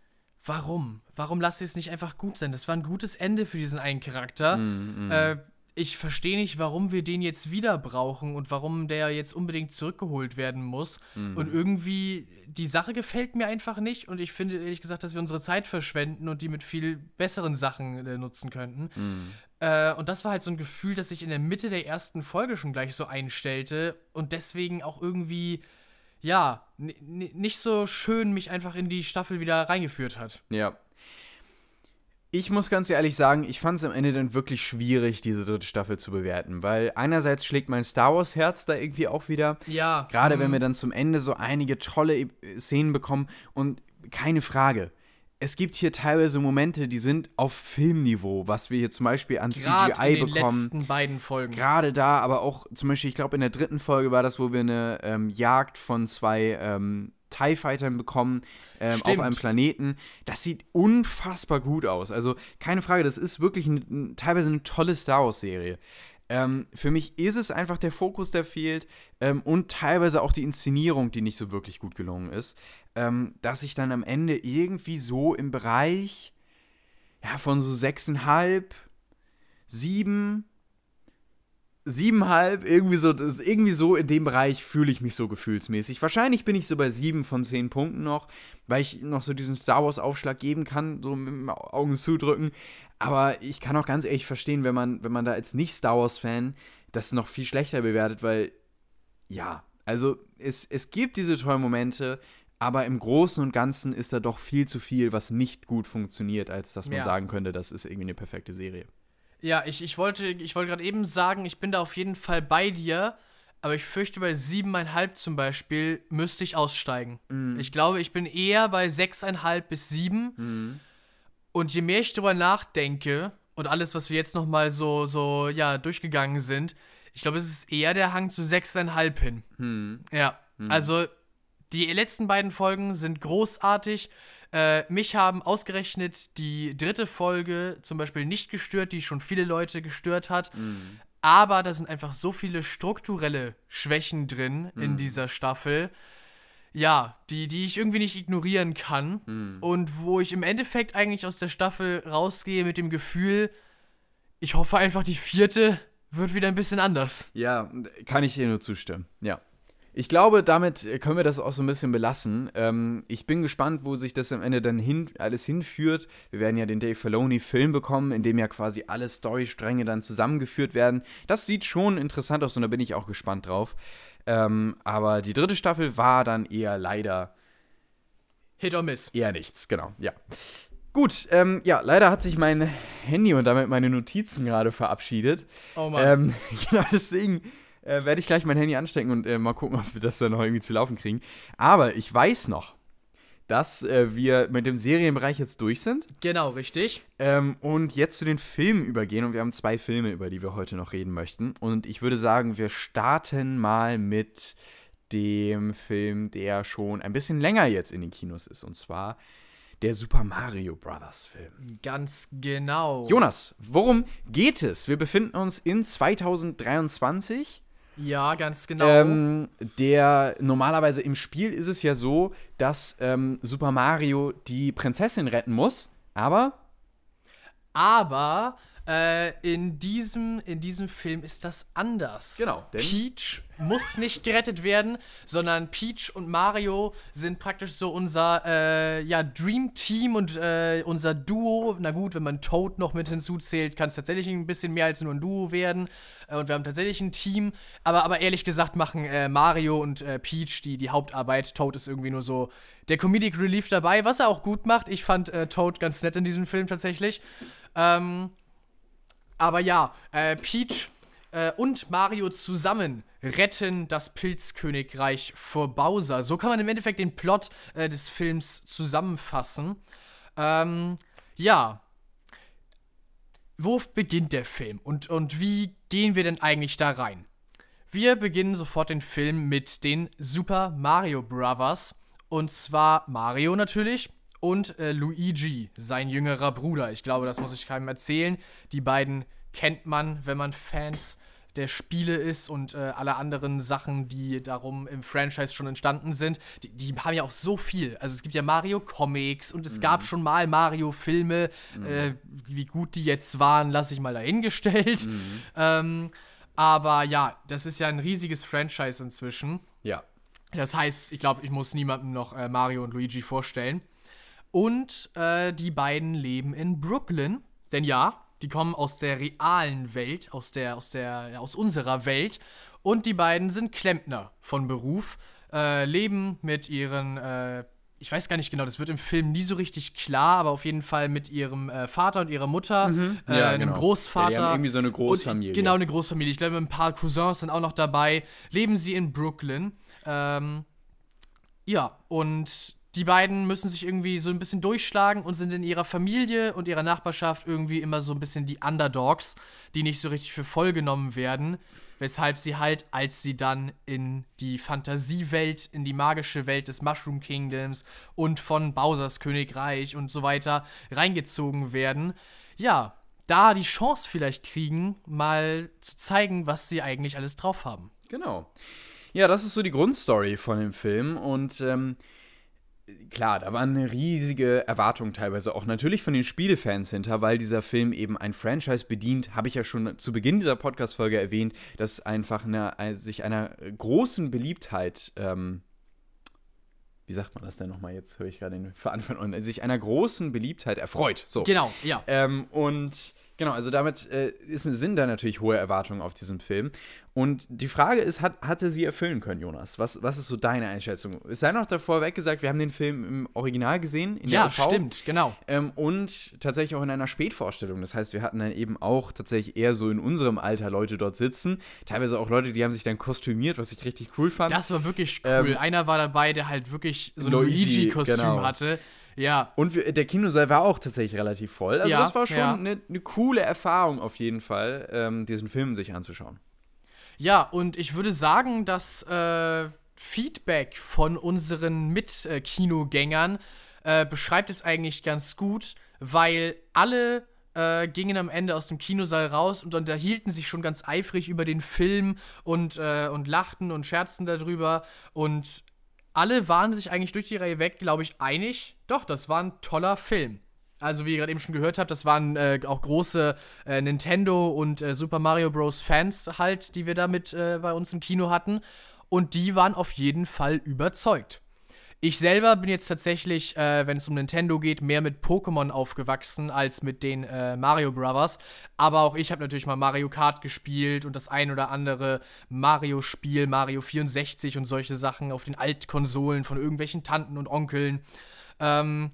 warum? Warum lasst ihr es nicht einfach gut sein? Das war ein gutes Ende für diesen einen Charakter. Mm, Äh, ich verstehe nicht, warum wir den jetzt wieder brauchen und warum der jetzt unbedingt zurückgeholt werden muss. Mm. Und irgendwie, die Sache gefällt mir einfach nicht und ich finde ehrlich gesagt, dass wir unsere Zeit verschwenden und die mit viel besseren Sachen äh, nutzen könnten. mm. Äh, und das war halt so ein Gefühl, das sich in der Mitte der ersten Folge schon gleich so einstellte und deswegen auch irgendwie, ja, nicht so schön mich einfach in die Staffel wieder reingeführt hat. Ja. Ich muss ganz ehrlich sagen, ich fand es am Ende dann wirklich schwierig, diese dritte Staffel zu bewerten, weil einerseits schlägt mein Star Wars Herz da irgendwie auch wieder. Ja. Gerade wenn mhm. wir dann zum Ende so einige tolle äh, Szenen bekommen und keine Frage. Es gibt hier teilweise Momente, die sind auf Filmniveau, was wir hier zum Beispiel an Grad CGI in den bekommen. letzten beiden Folgen. Gerade da, aber auch zum Beispiel, ich glaube, in der dritten Folge war das, wo wir eine ähm, Jagd von zwei ähm, TIE Fightern bekommen ähm, auf einem Planeten. Das sieht unfassbar gut aus. Also keine Frage, das ist wirklich ein, teilweise eine tolle Star Wars-Serie. Ähm, für mich ist es einfach der Fokus, der fehlt ähm, und teilweise auch die Inszenierung, die nicht so wirklich gut gelungen ist, ähm, dass ich dann am Ende irgendwie so im Bereich ja, von so sechseinhalb, sieben, siebenhalb, irgendwie so, das irgendwie so in dem Bereich fühle ich mich so gefühlsmäßig. Wahrscheinlich bin ich so bei sieben von zehn Punkten noch, weil ich noch so diesen Star Wars-Aufschlag geben kann, so mit dem Augen zudrücken. Aber ich kann auch ganz ehrlich verstehen, wenn man, wenn man da als Nicht-Star Wars-Fan das noch viel schlechter bewertet, weil, ja, also es, es gibt diese tollen Momente, aber im Großen und Ganzen ist da doch viel zu viel, was nicht gut funktioniert, als dass man Ja. sagen könnte, das ist irgendwie eine perfekte Serie. Ja, ich, ich wollte, ich wollte gerade eben sagen, ich bin da auf jeden Fall bei dir, aber ich fürchte, bei siebeneinhalb zum Beispiel müsste ich aussteigen. Ich glaube, ich bin eher bei sechseinhalb bis sieben. Und je mehr ich drüber nachdenke und alles, was wir jetzt noch mal so, so, ja, durchgegangen sind, ich glaube, es ist eher der Hang zu sechseinhalb hin. Hm. Ja, also die letzten beiden Folgen sind großartig. Äh, mich haben ausgerechnet die dritte Folge zum Beispiel nicht gestört, die schon viele Leute gestört hat. Aber da sind einfach so viele strukturelle Schwächen drin in dieser Staffel. Ja, die, die ich irgendwie nicht ignorieren kann. Und wo ich im Endeffekt eigentlich aus der Staffel rausgehe mit dem Gefühl, ich hoffe einfach, die vierte wird wieder ein bisschen anders. Ja, kann ich dir nur zustimmen. Ja. Ich glaube, damit können wir das auch so ein bisschen belassen. Ähm, ich bin gespannt, wo sich das am Ende dann hin, alles hinführt. Wir werden ja den Dave Filoni-Film bekommen, in dem ja quasi alle Storystränge dann zusammengeführt werden. Das sieht schon interessant aus und da bin ich auch gespannt drauf. Ähm, aber die dritte Staffel war dann eher leider Hit or miss. eher nichts, genau, ja. Gut, ähm, ja, leider hat sich mein Handy und damit meine Notizen gerade verabschiedet. Oh Mann. Ähm, genau, deswegen äh, werde ich gleich mein Handy anstecken und äh, mal gucken, ob wir das dann noch irgendwie zu laufen kriegen. Aber ich weiß noch, dass äh, wir mit dem Serienbereich jetzt durch sind Genau, richtig. ähm, und jetzt zu den Filmen übergehen. Und wir haben zwei Filme, über die wir heute noch reden möchten. Und ich würde sagen, wir starten mal mit dem Film, der schon ein bisschen länger jetzt in den Kinos ist. Und zwar der Super Mario Brothers Film. Ganz genau. Jonas, worum geht es? Wir befinden uns in 2023. Ja, ganz genau. Ähm, der normalerweise im Spiel ist es ja so, dass ähm, Super Mario die Prinzessin retten muss, aber Aber äh, in, diesem, in diesem Film ist das anders. Genau, Peach muss nicht gerettet werden, sondern Peach und Mario sind praktisch so unser äh, ja, Dream Team und äh, unser Duo. Na gut, wenn man Toad noch mit hinzuzählt, kann es tatsächlich ein bisschen mehr als nur ein Duo werden. Äh, und wir haben tatsächlich ein Team. Aber, aber ehrlich gesagt machen äh, Mario und äh, Peach die, die Hauptarbeit. Toad ist irgendwie nur so der Comedic Relief dabei, was er auch gut macht. Ich fand Toad ganz nett in diesem Film tatsächlich. Ähm, aber ja, äh, Peach äh, und Mario zusammen retten das Pilzkönigreich vor Bowser. So kann man im Endeffekt den Plot äh, des Films zusammenfassen. Ähm, ja. Wo beginnt der Film und, und wie gehen wir denn eigentlich da rein? Wir beginnen sofort den Film mit den Super Mario Brothers. Und zwar Mario natürlich und äh, Luigi, sein jüngerer Bruder. Ich glaube, das muss ich keinem erzählen. Die beiden kennt man, wenn man Fans der Spiele ist und äh, alle anderen Sachen, die darum im Franchise schon entstanden sind. Die, die haben ja auch so viel. Also es gibt ja Mario Comics und es gab schon mal Mario Filme. Äh, wie gut die jetzt waren, lasse ich mal dahingestellt. Ähm, aber ja, das ist ja ein riesiges Franchise inzwischen. ja. Das heißt, ich glaube, ich muss niemandem noch äh, Mario und Luigi vorstellen. Und äh, die beiden leben in Brooklyn. Denn ja, die kommen aus der realen Welt, aus der, aus der, aus unserer Welt. Und die beiden sind Klempner von Beruf, äh, leben mit ihren äh, ich weiß gar nicht genau, das wird im Film nie so richtig klar, aber auf jeden Fall mit ihrem äh, Vater und ihrer Mutter, mhm. äh, ja, einem genau. Großvater. Ja, die haben irgendwie so eine Großfamilie. Und, genau, eine Großfamilie. Ich glaube, ein paar Cousins sind auch noch dabei. Leben sie in Brooklyn. Ähm, ja, und die beiden müssen sich irgendwie so ein bisschen durchschlagen und sind in ihrer Familie und ihrer Nachbarschaft irgendwie immer so ein bisschen die Underdogs, die nicht so richtig für voll genommen werden weshalb sie halt, als sie dann in die Fantasiewelt, in die magische Welt des Mushroom Kingdoms und von Bowsers Königreich und so weiter reingezogen werden, ja, da die Chance vielleicht kriegen, mal zu zeigen, was sie eigentlich alles drauf haben. Genau. Ja, das ist so die Grundstory von dem Film und ähm, klar, da war eine riesige Erwartung teilweise auch natürlich von den Spielefans hinter, weil dieser Film eben ein Franchise bedient, habe ich ja schon zu Beginn dieser Podcast-Folge erwähnt, dass einfach eine, sich einer großen Beliebtheit, ähm, wie sagt man das denn nochmal? Jetzt höre ich gerade den Veranfang und sich einer großen Beliebtheit erfreut. So. Genau, ja. Ähm, und Genau, also damit äh, ist, sind da natürlich hohe Erwartungen auf diesen Film. Und die Frage ist, hat, hat er sie erfüllen können, Jonas? Was, was ist so deine Einschätzung? Es sei noch davor weggesagt, wir haben den Film im Original gesehen, in ja, der Ja, stimmt, genau. Ähm, und tatsächlich auch in einer Spätvorstellung. Das heißt, wir hatten dann eben auch tatsächlich eher so in unserem Alter Leute dort sitzen. Teilweise auch Leute, die haben sich dann kostümiert, was ich richtig cool fand. Das war wirklich cool. Ähm, Einer war dabei, der halt wirklich so ein Luigi-Kostüm genau. hatte. Ja. Und wir, der Kinosaal war auch tatsächlich relativ voll. Also ja, das war schon eine ja. ne coole Erfahrung auf jeden Fall, ähm, diesen Film sich anzuschauen. Ja, und ich würde sagen, dass äh, Feedback von unseren Mit-Kinogängern äh, beschreibt es eigentlich ganz gut, weil alle äh, gingen am Ende aus dem Kinosaal raus und unterhielten sich schon ganz eifrig über den Film und, äh, und lachten und scherzten darüber. Und alle waren sich eigentlich durch die Reihe weg, glaube ich, einig. Doch, das war ein toller Film. Also, wie ihr gerade eben schon gehört habt, das waren äh, auch große äh, Nintendo und äh, Super Mario Bros. Fans halt, die wir da mit äh, bei uns im Kino hatten. Und die waren auf jeden Fall überzeugt. Ich selber bin jetzt tatsächlich, äh, wenn es um Nintendo geht, mehr mit Pokémon aufgewachsen als mit den äh, Mario Brothers. Aber auch ich habe natürlich mal Mario Kart gespielt und das ein oder andere Mario-Spiel, Mario 64 und solche Sachen auf den Altkonsolen von irgendwelchen Tanten und Onkeln. Ähm,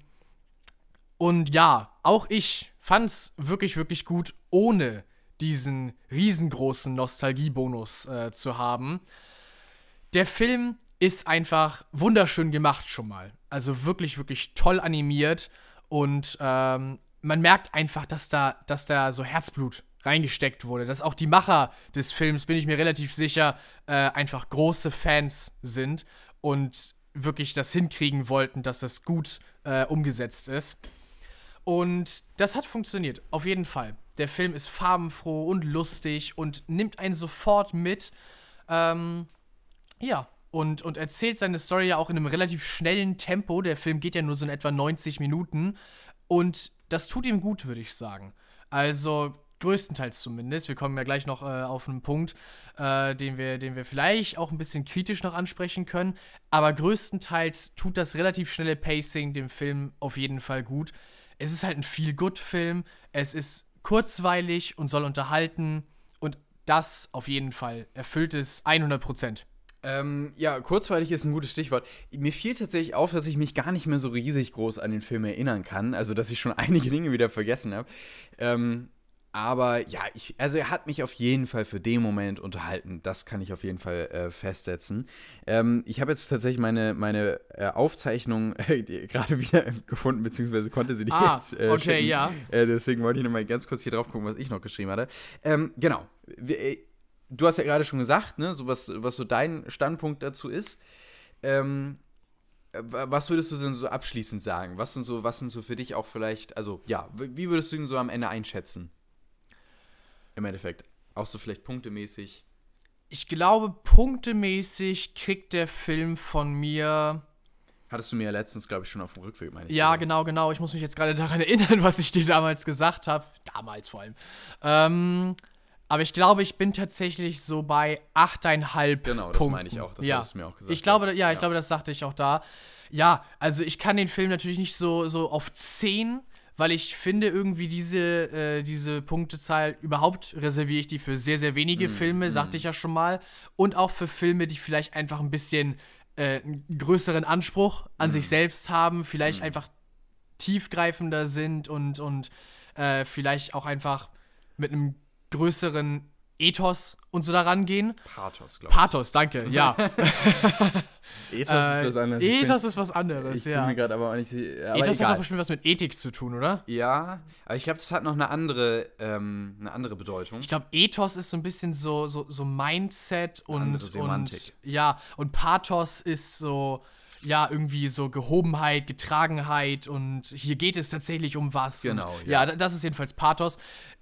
und ja, auch ich fand's wirklich, wirklich gut, ohne diesen riesengroßen Nostalgiebonus äh, zu haben. Der Film ist einfach wunderschön gemacht schon mal. Also wirklich, wirklich toll animiert und ähm, man merkt einfach, dass da, dass da so Herzblut reingesteckt wurde. Dass auch die Macher des Films, bin ich mir relativ sicher, äh, einfach große Fans sind und wirklich das hinkriegen wollten, dass das gut äh, umgesetzt ist. Und das hat funktioniert, auf jeden Fall. Der Film ist farbenfroh und lustig und nimmt einen sofort mit. Ähm, ja, und, und erzählt seine Story ja auch in einem relativ schnellen Tempo. Der Film geht ja nur so in etwa 90 Minuten. Und das tut ihm gut, würde ich sagen. Also größtenteils zumindest. Wir kommen ja gleich noch äh, auf einen Punkt, äh, den, wir, den wir vielleicht auch ein bisschen kritisch noch ansprechen können. Aber größtenteils tut das relativ schnelle Pacing dem Film auf jeden Fall gut. Es ist halt ein Feel-Good-Film. Es ist kurzweilig und soll unterhalten. Und das auf jeden Fall erfüllt es 100 Prozent. Ähm, ja, kurzweilig ist ein gutes Stichwort. Mir fiel tatsächlich auf, dass ich mich gar nicht mehr so riesig groß an den Film erinnern kann. Also, dass ich schon einige Dinge wieder vergessen habe. Ähm, aber ja, ich, also er hat mich auf jeden Fall für den Moment unterhalten. Das kann ich auf jeden Fall äh, festsetzen. Ähm, ich habe jetzt tatsächlich meine, meine äh, Aufzeichnung äh, gerade wieder gefunden, beziehungsweise konnte sie nicht ah, jetzt äh, okay, schicken. ja. Äh, deswegen wollte ich nochmal ganz kurz hier drauf gucken, was ich noch geschrieben hatte. Ähm, genau. Äh, du hast ja gerade schon gesagt, ne, so was, was so dein Standpunkt dazu ist. Ähm, was würdest du denn so abschließend sagen? Was sind so, was sind so für dich auch vielleicht, also ja, wie würdest du ihn so am Ende einschätzen? Im Endeffekt. Auch so vielleicht punktemäßig. Ich glaube, punktemäßig kriegt der Film von mir. Hattest du mir ja letztens, glaube ich, schon auf dem Rückweg, meine ich. Ja, oder? genau, genau. Ich muss mich jetzt gerade daran erinnern, was ich dir damals gesagt habe. Damals vor allem. Ähm, aber ich glaube, ich bin tatsächlich so bei 8,5 Genau, das Punkten. meine ich auch. Das ja. hast du mir auch gesagt. Ich glaube, ja, ja, ich glaube, das sagte ich auch da. Ja, also ich kann den Film natürlich nicht so, so auf 10 weil ich finde irgendwie diese, äh, diese Punktezahl, überhaupt reserviere ich die für sehr, sehr wenige mm, Filme, mm. sagte ich ja schon mal. Und auch für Filme, die vielleicht einfach ein bisschen äh, einen größeren Anspruch an Mhm. sich selbst haben, vielleicht einfach tiefgreifender sind und, und äh, vielleicht auch einfach mit einem größeren Ethos und so daran gehen. Pathos, glaube Pathos, danke, ja. ich. Ethos äh, Ethos ist was anderes, Ich bin ja. mir gerade aber auch nicht. Aber Ethos hat egal. doch bestimmt was mit Ethik zu tun, oder? Ja, aber ich glaube, das hat noch eine andere, ähm, eine andere Bedeutung. Ich glaube, Ethos ist so ein bisschen so, so, so Mindset und, andere Semantik. und ja, und Pathos ist so, ja, irgendwie so Gehobenheit, Getragenheit und hier geht es tatsächlich um was. Genau, ja. ja. das ist jedenfalls Pathos.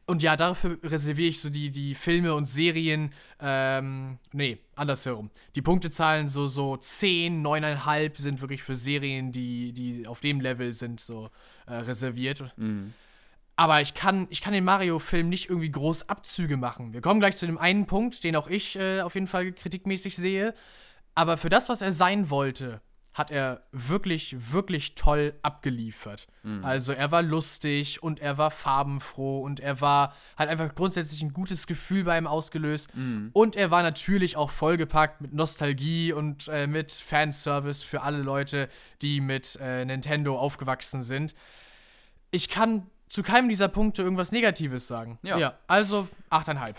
Und ja, dafür reserviere ich so die, die Filme und Serien, ähm, nee, andersherum. Die Punktezahlen so, so 10, 9,5 sind wirklich für Serien, die, die auf dem Level sind, so äh, reserviert. Mhm. Aber ich kann, ich kann den Mario-Film nicht irgendwie groß Abzüge machen. Wir kommen gleich zu dem einen Punkt, den auch ich äh, auf jeden Fall kritikmäßig sehe. Aber für das, was er sein wollte, hat er wirklich, wirklich toll abgeliefert. Also er war lustig und er war farbenfroh und er war, hat einfach grundsätzlich ein gutes Gefühl bei ihm ausgelöst. Und er war natürlich auch vollgepackt mit Nostalgie und äh, mit Fanservice für alle Leute, die mit äh, Nintendo aufgewachsen sind ich kann zu keinem dieser Punkte irgendwas Negatives sagen. Ja. also 8,5.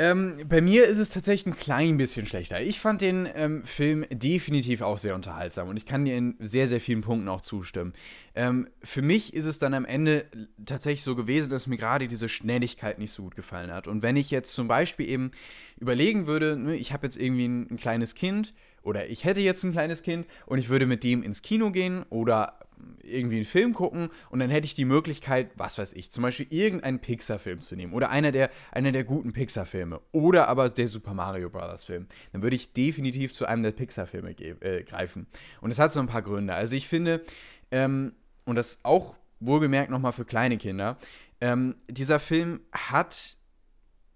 Ähm, bei mir ist es tatsächlich ein klein bisschen schlechter. Ich fand den ähm, Film definitiv auch sehr unterhaltsam und ich kann dir in sehr, sehr vielen Punkten auch zustimmen. Ähm, für mich ist es dann am Ende tatsächlich so gewesen, dass mir gerade diese Schnelligkeit nicht so gut gefallen hat. Und wenn ich jetzt zum Beispiel eben überlegen würde, ne, ich habe jetzt irgendwie ein, ein kleines Kind oder ich hätte jetzt ein kleines Kind und ich würde mit dem ins Kino gehen oder irgendwie einen Film gucken und dann hätte ich die Möglichkeit, was weiß ich, zum Beispiel irgendeinen Pixar-Film zu nehmen oder einer der, einer der guten Pixar-Filme oder aber der Super Mario Bros. Film, dann würde ich definitiv zu einem der Pixar-Filme äh, greifen. Und es hat so ein paar Gründe. Also ich finde, ähm, und das auch wohlgemerkt nochmal für kleine Kinder, ähm, dieser Film hat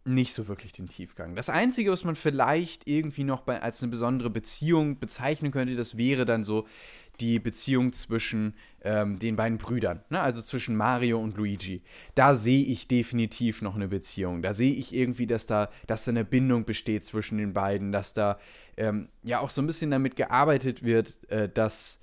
nicht so wirklich den Tiefgang. Das Einzige, was man vielleicht irgendwie noch bei, als eine besondere Beziehung bezeichnen könnte, das wäre dann so die Beziehung zwischen ähm, den beiden Brüdern, ne? also zwischen Mario und Luigi. Da sehe ich definitiv noch eine Beziehung. Da sehe ich irgendwie, dass da, dass da eine Bindung besteht zwischen den beiden, dass da ähm, ja auch so ein bisschen damit gearbeitet wird, äh, dass,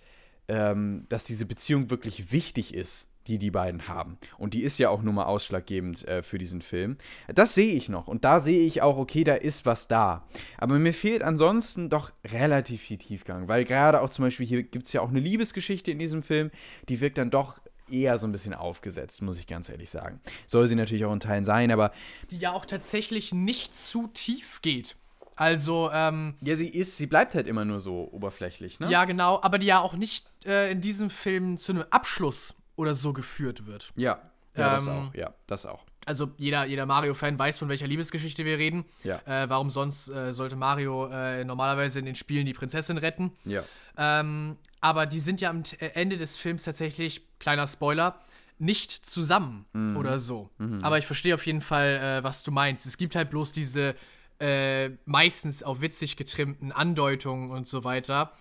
ähm, dass diese Beziehung wirklich wichtig ist die die beiden haben. Und die ist ja auch nur mal ausschlaggebend äh, für diesen Film. Das sehe ich noch. Und da sehe ich auch, okay, da ist was da. Aber mir fehlt ansonsten doch relativ viel Tiefgang. Weil gerade auch zum Beispiel hier gibt es ja auch eine Liebesgeschichte in diesem Film, die wirkt dann doch eher so ein bisschen aufgesetzt, muss ich ganz ehrlich sagen. Soll sie natürlich auch in Teilen sein, aber Die ja auch tatsächlich nicht zu tief geht. Also, ähm, ja, sie ist, sie bleibt halt immer nur so oberflächlich, ne? ja, genau, aber die ja auch nicht äh, in diesem Film zu einem Abschluss oder so geführt wird. Ja, ja das Ähm, auch. Ja, das auch. Also jeder, jeder Mario-Fan weiß, von welcher Liebesgeschichte wir reden. Ja. Äh, warum sonst äh, sollte Mario äh, normalerweise in den Spielen die Prinzessin retten? Ja. Ähm, aber die sind ja am äh, Ende des Films tatsächlich, kleiner Spoiler, nicht zusammen oder so. Aber ich verstehe auf jeden Fall, äh, was du meinst. Es gibt halt bloß diese äh, meistens auf witzig getrimmten Andeutungen und so weiter.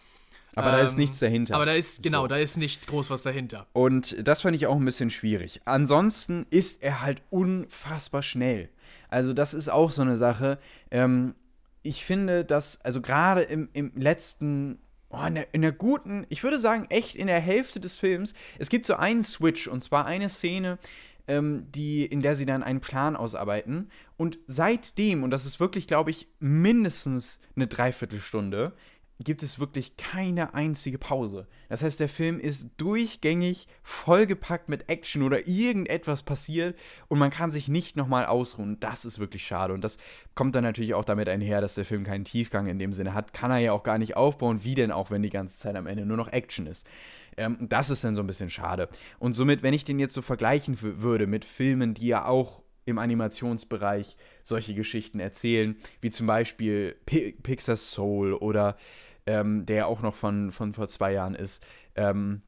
Aber da ist Ähm, nichts dahinter. Aber da ist, genau, So. da ist nichts groß was dahinter. Und das fand ich auch ein bisschen schwierig. Ansonsten ist er halt unfassbar schnell. Also das ist auch so eine Sache. Ähm, ich finde, dass, also gerade im, im letzten, oh, in, der, in der guten, ich würde sagen, echt in der Hälfte des Films, es gibt so einen Switch und zwar eine Szene, ähm, die, in der sie dann einen Plan ausarbeiten. Und seitdem, und das ist wirklich, glaube ich, mindestens eine Dreiviertelstunde, gibt es wirklich keine einzige Pause. Das heißt, der Film ist durchgängig vollgepackt mit Action oder irgendetwas passiert und man kann sich nicht nochmal ausruhen. Das ist wirklich schade. Und das kommt dann natürlich auch damit einher, dass der Film keinen Tiefgang in dem Sinne hat. Kann er ja auch gar nicht aufbauen. Wie denn auch, wenn die ganze Zeit am Ende nur noch Action ist? Ähm, das ist dann so ein bisschen schade. Und somit, wenn ich den jetzt so vergleichen würde mit Filmen, die ja auch im Animationsbereich solche Geschichten erzählen, wie zum Beispiel Pi Pixar Soul oder ähm, der auch noch von, von vor zwei Jahren ist. Ähm,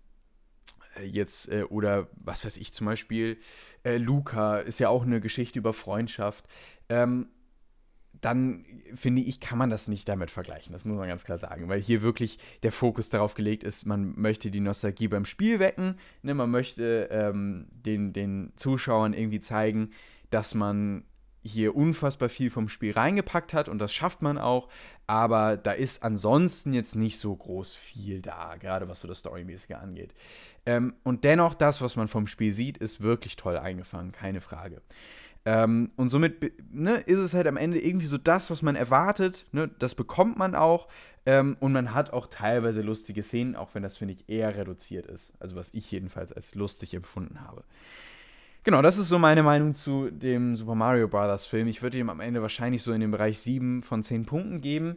äh, jetzt, äh, oder was weiß ich, zum Beispiel äh, Luca ist ja auch eine Geschichte über Freundschaft. Ähm, dann finde ich, kann man das nicht damit vergleichen. Das muss man ganz klar sagen, weil hier wirklich der Fokus darauf gelegt ist, man möchte die Nostalgie beim Spiel wecken, ne, man möchte ähm, den, den Zuschauern irgendwie zeigen, dass man hier unfassbar viel vom Spiel reingepackt hat und das schafft man auch, aber da ist ansonsten jetzt nicht so groß viel da, gerade was so das Storymäßige angeht. Ähm, und dennoch, das, was man vom Spiel sieht, ist wirklich toll eingefangen, keine Frage. Ähm, und somit ne, ist es halt am Ende irgendwie so das, was man erwartet. Ne, das bekommt man auch. Ähm, und man hat auch teilweise lustige Szenen, auch wenn das, finde ich, eher reduziert ist. Also was ich jedenfalls als lustig empfunden habe. Genau, das ist so meine Meinung zu dem Super Mario Bros. Film. Ich würde ihm am Ende wahrscheinlich so in dem Bereich 7 von 10 Punkten geben,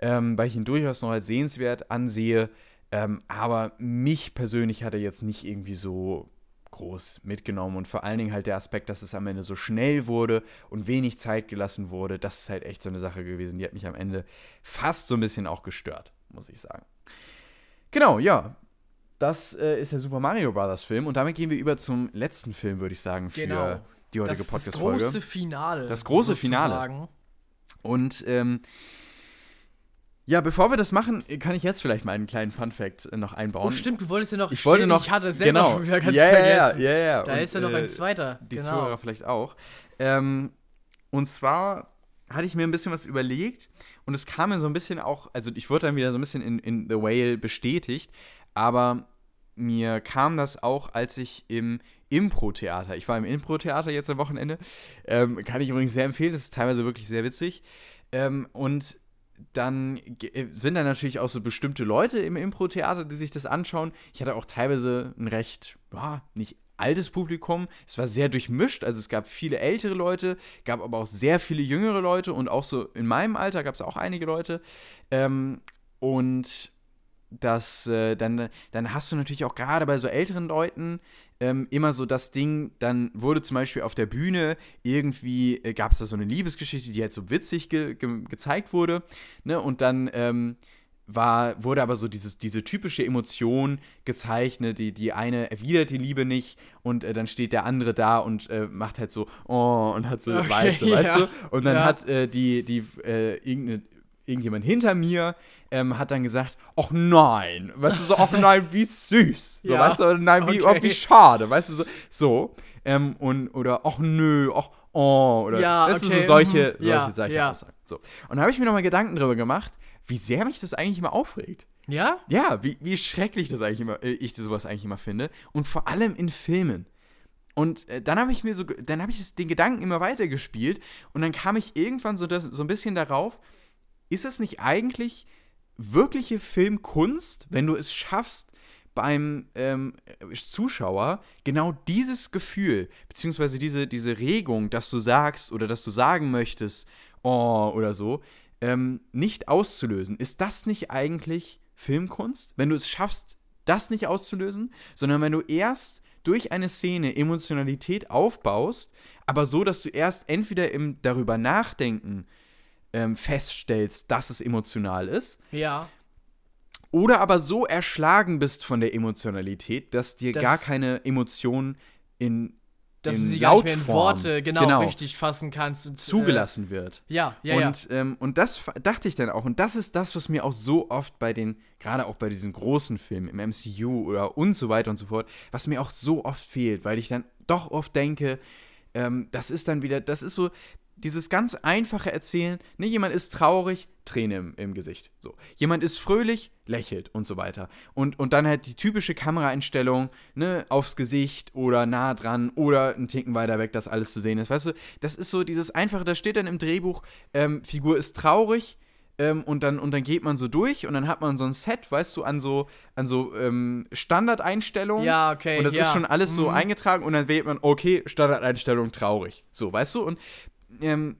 ähm, weil ich ihn durchaus noch als sehenswert ansehe. Ähm, aber mich persönlich hat er jetzt nicht irgendwie so groß mitgenommen und vor allen Dingen halt der Aspekt, dass es am Ende so schnell wurde und wenig Zeit gelassen wurde, das ist halt echt so eine Sache gewesen, die hat mich am Ende fast so ein bisschen auch gestört, muss ich sagen. Genau, ja, das äh, ist der Super Mario Bros. Film und damit gehen wir über zum letzten Film, würde ich sagen, für genau. die heutige Podcast-Folge. Das große Finale. Das große sozusagen. Finale. Und ähm, ja, bevor wir das machen, kann ich jetzt vielleicht mal einen kleinen Fun-Fact äh, noch einbauen. Oh, stimmt, du wolltest ja noch. Ich wollte noch. Ich hatte es selber genau. schon wieder ganz ja, vergessen. Ja, ja, ja. Da und, ist ja noch ein äh, zweiter. Die genau. Zuhörer vielleicht auch. Ähm, und zwar hatte ich mir ein bisschen was überlegt und es kam mir so ein bisschen auch, also ich wurde dann wieder so ein bisschen in, in The Whale bestätigt, aber mir kam das auch, als ich im Impro-Theater, ich war im Impro-Theater jetzt am Wochenende, ähm, kann ich übrigens sehr empfehlen, das ist teilweise wirklich sehr witzig. Ähm, und dann äh, sind da natürlich auch so bestimmte Leute im Impro-Theater, die sich das anschauen. Ich hatte auch teilweise ein recht, ja, nicht altes Publikum. Es war sehr durchmischt, also es gab viele ältere Leute, gab aber auch sehr viele jüngere Leute und auch so in meinem Alter gab es auch einige Leute. Ähm, und das, äh, dann, dann hast du natürlich auch gerade bei so älteren Leuten ähm, immer so das Ding, dann wurde zum Beispiel auf der Bühne irgendwie, äh, gab es da so eine Liebesgeschichte, die halt so witzig ge ge gezeigt wurde, ne? Und dann ähm, war, wurde aber so dieses, diese typische Emotion gezeichnet, die, die eine erwidert die Liebe nicht und äh, dann steht der andere da und äh, macht halt so, oh, und hat so okay, Weize, ja. weißt du? Und dann ja. hat äh, die, die, äh, irgendeine irgendjemand hinter mir ähm, hat dann gesagt, ach nein, weißt du, so, ach nein, wie süß, so, ja, weißt du, nein, wie, okay. oh, wie schade, weißt du, so, so ähm, und, oder, ach nö, ach, oh, oder, ja, weißt okay. du, so solche, mhm. ja, solche ja. Aussagen, so. Und da habe ich mir nochmal Gedanken drüber gemacht, wie sehr mich das eigentlich immer aufregt. Ja? Ja, wie, wie schrecklich das eigentlich immer, äh, ich sowas eigentlich immer finde und vor allem in Filmen. Und äh, dann habe ich mir so, dann habe ich den Gedanken immer weitergespielt und dann kam ich irgendwann so, das, so ein bisschen darauf, ist es nicht eigentlich wirkliche Filmkunst, wenn du es schaffst, beim ähm, Zuschauer genau dieses Gefühl, beziehungsweise diese, diese Regung, dass du sagst oder dass du sagen möchtest, oh oder so, ähm, nicht auszulösen. Ist das nicht eigentlich Filmkunst? Wenn du es schaffst, das nicht auszulösen, sondern wenn du erst durch eine Szene Emotionalität aufbaust, aber so, dass du erst entweder im darüber nachdenken ähm, feststellst, dass es emotional ist. Ja. Oder aber so erschlagen bist von der Emotionalität, dass dir das, gar keine Emotion in dass in du sie gar nicht mehr in Worte genau, genau, richtig fassen kannst und zugelassen äh, wird. Ja, ja, und, ja. Ähm, und das dachte ich dann auch. Und das ist das, was mir auch so oft bei den, gerade auch bei diesen großen Filmen im MCU oder und so weiter und so fort, was mir auch so oft fehlt, weil ich dann doch oft denke, ähm, das ist dann wieder, das ist so, dieses ganz einfache Erzählen, ne, jemand ist traurig, Träne im, im, Gesicht. So. Jemand ist fröhlich, lächelt und so weiter. Und, und dann halt die typische Kameraeinstellung, ne, aufs Gesicht oder nah dran oder einen Ticken weiter weg, dass alles zu sehen ist. Weißt du, das ist so dieses einfache, da steht dann im Drehbuch, ähm, Figur ist traurig, ähm, und, dann, und dann geht man so durch und dann hat man so ein Set, weißt du, an so, an so ähm, Standardeinstellungen. Ja, okay. Und das ja. ist schon alles so mhm. eingetragen und dann wählt man, okay, Standardeinstellung traurig. So, weißt du? Und ähm,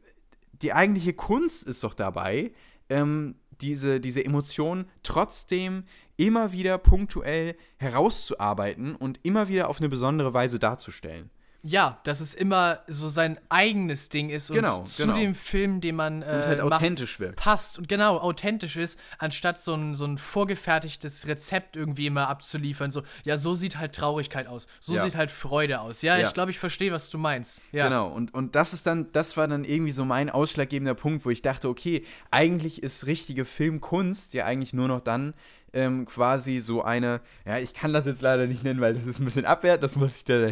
die eigentliche Kunst ist doch dabei, ähm, diese, diese Emotionen trotzdem immer wieder punktuell herauszuarbeiten und immer wieder auf eine besondere Weise darzustellen. Ja, dass es immer so sein eigenes Ding ist genau, und zu genau. dem Film, den man äh, und halt macht, authentisch wirkt. passt und genau authentisch ist, anstatt so ein, so ein vorgefertigtes Rezept irgendwie immer abzuliefern. So, ja, so sieht halt Traurigkeit aus, so ja. sieht halt Freude aus. Ja, ja. ich glaube, ich verstehe, was du meinst. Ja. Genau, und, und das ist dann, das war dann irgendwie so mein ausschlaggebender Punkt, wo ich dachte, okay, eigentlich ist richtige Filmkunst ja eigentlich nur noch dann, ähm, quasi so eine, ja, ich kann das jetzt leider nicht nennen, weil das ist ein bisschen abwert, das muss ich da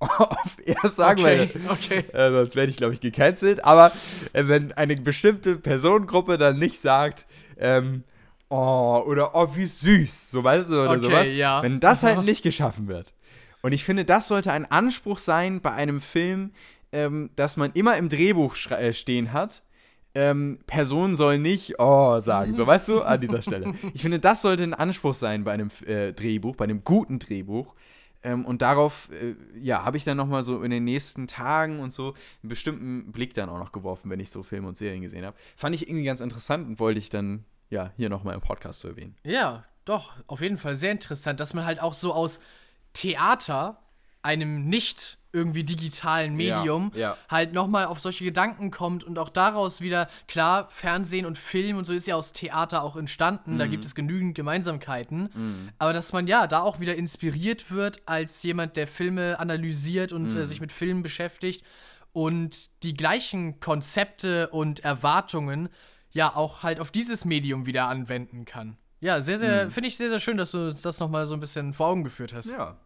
ob er sagen Okay, will. okay. Äh, sonst werde ich, glaube ich, gecancelt. Aber äh, wenn eine bestimmte Personengruppe dann nicht sagt, ähm, oh, oder oh, wie süß, so weißt du, oder Okay, sowas. ja. Wenn das halt nicht geschaffen wird. Und ich finde, das sollte ein Anspruch sein bei einem Film, ähm, dass man immer im Drehbuch äh, stehen hat. Ähm, Person soll nicht oh sagen, so weißt du, an dieser Stelle. Ich finde, das sollte ein Anspruch sein bei einem äh, Drehbuch, bei einem guten Drehbuch. Ähm, und darauf, äh, ja, habe ich dann nochmal so in den nächsten Tagen und so einen bestimmten Blick dann auch noch geworfen, wenn ich so Filme und Serien gesehen habe. Fand ich irgendwie ganz interessant und wollte ich dann, ja, hier nochmal im Podcast so erwähnen. Ja, doch, auf jeden Fall sehr interessant, dass man halt auch so aus Theater, einem nicht irgendwie digitalen Medium, ja. halt nochmal auf solche Gedanken kommt und auch daraus wieder, klar, Fernsehen und Film und so ist ja aus Theater auch entstanden, Mhm. da gibt es genügend Gemeinsamkeiten, aber dass man ja da auch wieder inspiriert wird als jemand, der Filme analysiert und Mhm. äh, sich mit Filmen beschäftigt und die gleichen Konzepte und Erwartungen ja auch halt auf dieses Medium wieder anwenden kann. Ja, sehr, sehr, Mhm. finde ich sehr, sehr schön, dass du uns das nochmal so ein bisschen vor Augen geführt hast. Ja.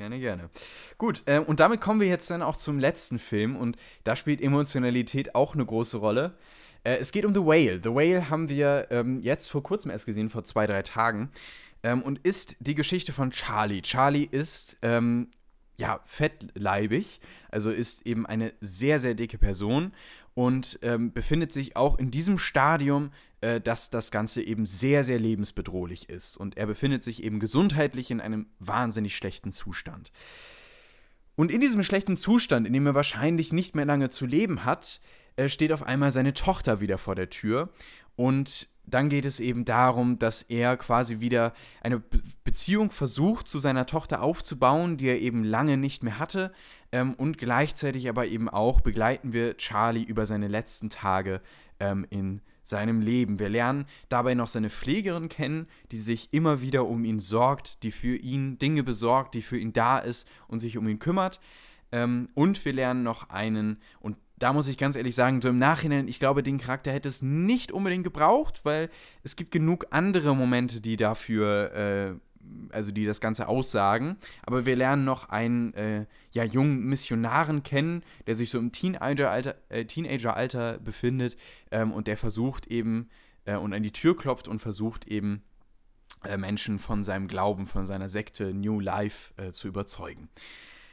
Gerne, gerne. Gut, ähm, und damit kommen wir jetzt dann auch zum letzten Film und da spielt Emotionalität auch eine große Rolle. Äh, es geht um The Whale. The Whale haben wir ähm, jetzt vor kurzem erst gesehen, vor zwei, drei Tagen. Ähm, und ist die Geschichte von Charlie. Charlie ist, ähm, ja, fettleibig, also ist eben eine sehr, sehr dicke Person und ähm, befindet sich auch in diesem Stadium, äh, dass das Ganze eben sehr, sehr lebensbedrohlich ist. Und er befindet sich eben gesundheitlich in einem wahnsinnig schlechten Zustand. Und in diesem schlechten Zustand, in dem er wahrscheinlich nicht mehr lange zu leben hat, äh, steht auf einmal seine Tochter wieder vor der Tür. Und dann geht es eben darum, dass er quasi wieder eine Be Beziehung versucht, zu seiner Tochter aufzubauen, die er eben lange nicht mehr hatte. Ähm, und gleichzeitig aber eben auch begleiten wir Charlie über seine letzten Tage ähm, in seinem Leben. Wir lernen dabei noch seine Pflegerin kennen, die sich immer wieder um ihn sorgt, die für ihn Dinge besorgt, die für ihn da ist und sich um ihn kümmert. Ähm, und wir lernen noch einen, und da muss ich ganz ehrlich sagen, so im Nachhinein, ich glaube, den Charakter hätte es nicht unbedingt gebraucht, weil es gibt genug andere Momente, die dafür, äh, also die das Ganze aussagen. Aber wir lernen noch einen äh, ja, jungen Missionaren kennen, der sich so im Teenageralter äh, Teenageralter befindet ähm, und der versucht eben äh, und an die Tür klopft und versucht eben äh, Menschen von seinem Glauben, von seiner Sekte New Life äh, zu überzeugen.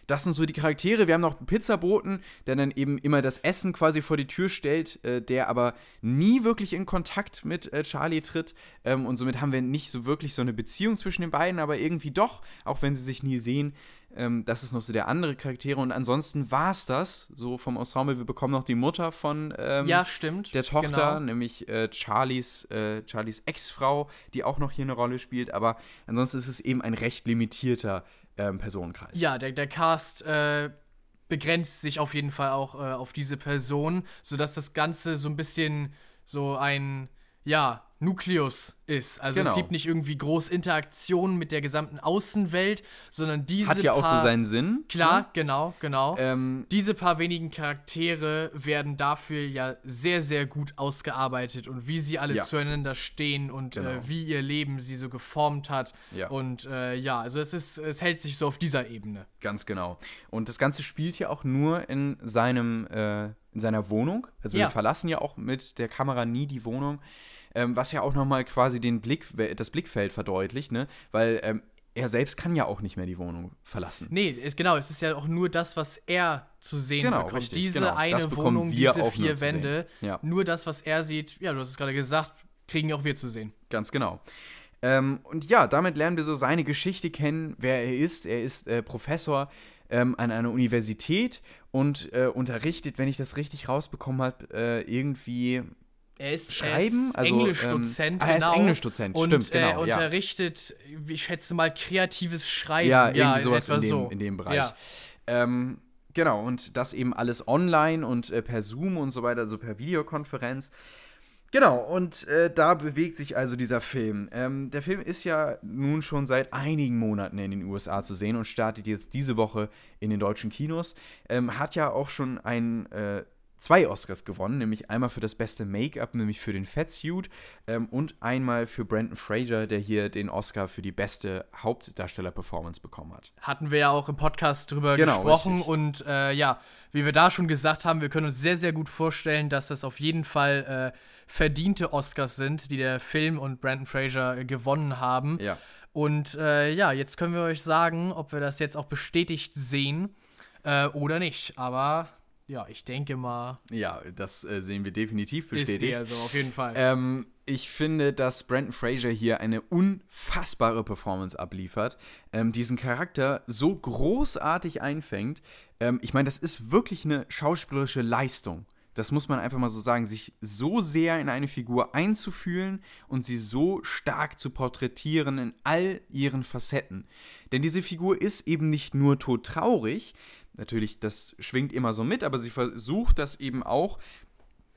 Das sind so die Charaktere. Wir haben noch einen Pizzaboten, der dann eben immer das Essen quasi vor die Tür stellt, äh, der aber nie wirklich in Kontakt mit äh, Charlie tritt. Ähm, und somit haben wir nicht so wirklich so eine Beziehung zwischen den beiden, aber irgendwie doch, auch wenn sie sich nie sehen. Ähm, das ist noch so der andere Charaktere. Und ansonsten war es das, so vom Ensemble. Wir bekommen noch die Mutter von ähm, Ja, stimmt. der Tochter, Genau. nämlich äh, Charlies, äh, Charlies Ex-Frau, die auch noch hier eine Rolle spielt. Aber ansonsten ist es eben ein recht limitierter ähm, Personenkreis. Ja, der, der Cast äh, begrenzt sich auf jeden Fall auch äh, auf diese Person, sodass das Ganze so ein bisschen so ein, ja, Nukleus ist. Also Genau. es gibt nicht irgendwie groß Interaktionen mit der gesamten Außenwelt, sondern diese Hat ja auch so seinen Sinn. Klar, genau, genau. Ähm, Diese paar wenigen Charaktere werden dafür ja sehr, sehr gut ausgearbeitet und wie sie alle Ja. zueinander stehen und Genau. äh, wie ihr Leben sie so geformt hat. Ja. Und äh, ja, also es ist, es hält sich so auf dieser Ebene. Ganz genau. Und das Ganze spielt ja auch nur in seinem, äh, in seiner Wohnung. Also Ja. wir verlassen ja auch mit der Kamera nie die Wohnung, ähm, was ja auch nochmal quasi den Blick, das Blickfeld verdeutlicht, ne? Weil ähm, er selbst kann ja auch nicht mehr die Wohnung verlassen. Nee, ist, genau, es ist ja auch nur das, was er zu sehen Genau, bekommt. richtig, diese genau. Eine Wohnung, diese nur vier sehen. Wände, Ja. nur das, was er sieht, ja, du hast es gerade gesagt, kriegen auch wir zu sehen. Ganz genau. Ähm, und ja, damit lernen wir so seine Geschichte kennen, wer er ist. Er ist äh, Professor ähm, an einer Universität und äh, unterrichtet, wenn ich das richtig rausbekommen habe, äh, irgendwie Er ist, Schreiben, er ist also, Englischdozent, ähm, ah, er ist genau. Englischdozent, und, stimmt, genau, Äh, ja. unterrichtet, ich schätze mal, kreatives Schreiben. Ja, irgendwie sowas in etwa dem, so. in dem Bereich. Ja. Ähm, genau, und das eben alles online und äh, per Zoom und so weiter, also per Videokonferenz. Genau, und äh, da bewegt sich also dieser Film. Ähm, der Film ist ja nun schon seit einigen Monaten in den USA zu sehen und startet jetzt diese Woche in den deutschen Kinos. Ähm, hat ja auch schon einen äh, zwei Oscars gewonnen, nämlich einmal für das beste Make-up, nämlich für den Fatsuit ähm, und einmal für Brandon Fraser, der hier den Oscar für die beste Hauptdarsteller-Performance bekommen hat. Hatten wir ja auch im Podcast drüber genau, gesprochen richtig. und äh, ja, wie wir da schon gesagt haben, wir können uns sehr, sehr gut vorstellen, dass das auf jeden Fall äh, verdiente Oscars sind, die der Film und Brandon Fraser äh, gewonnen haben. Ja. Und äh, ja, jetzt können wir euch sagen, ob wir das jetzt auch bestätigt sehen äh, oder nicht. Aber ja, ich denke mal. Ja, das äh, sehen wir definitiv bestätigt. Ist eher so, auf jeden Fall. Ähm, ich finde, dass Brandon Fraser hier eine unfassbare Performance abliefert, ähm, diesen Charakter so großartig einfängt. Ähm, ich meine, das ist wirklich eine schauspielerische Leistung. Das muss man einfach mal so sagen, sich so sehr in eine Figur einzufühlen und sie so stark zu porträtieren in all ihren Facetten. Denn diese Figur ist eben nicht nur todtraurig, natürlich, das schwingt immer so mit, aber sie versucht das eben auch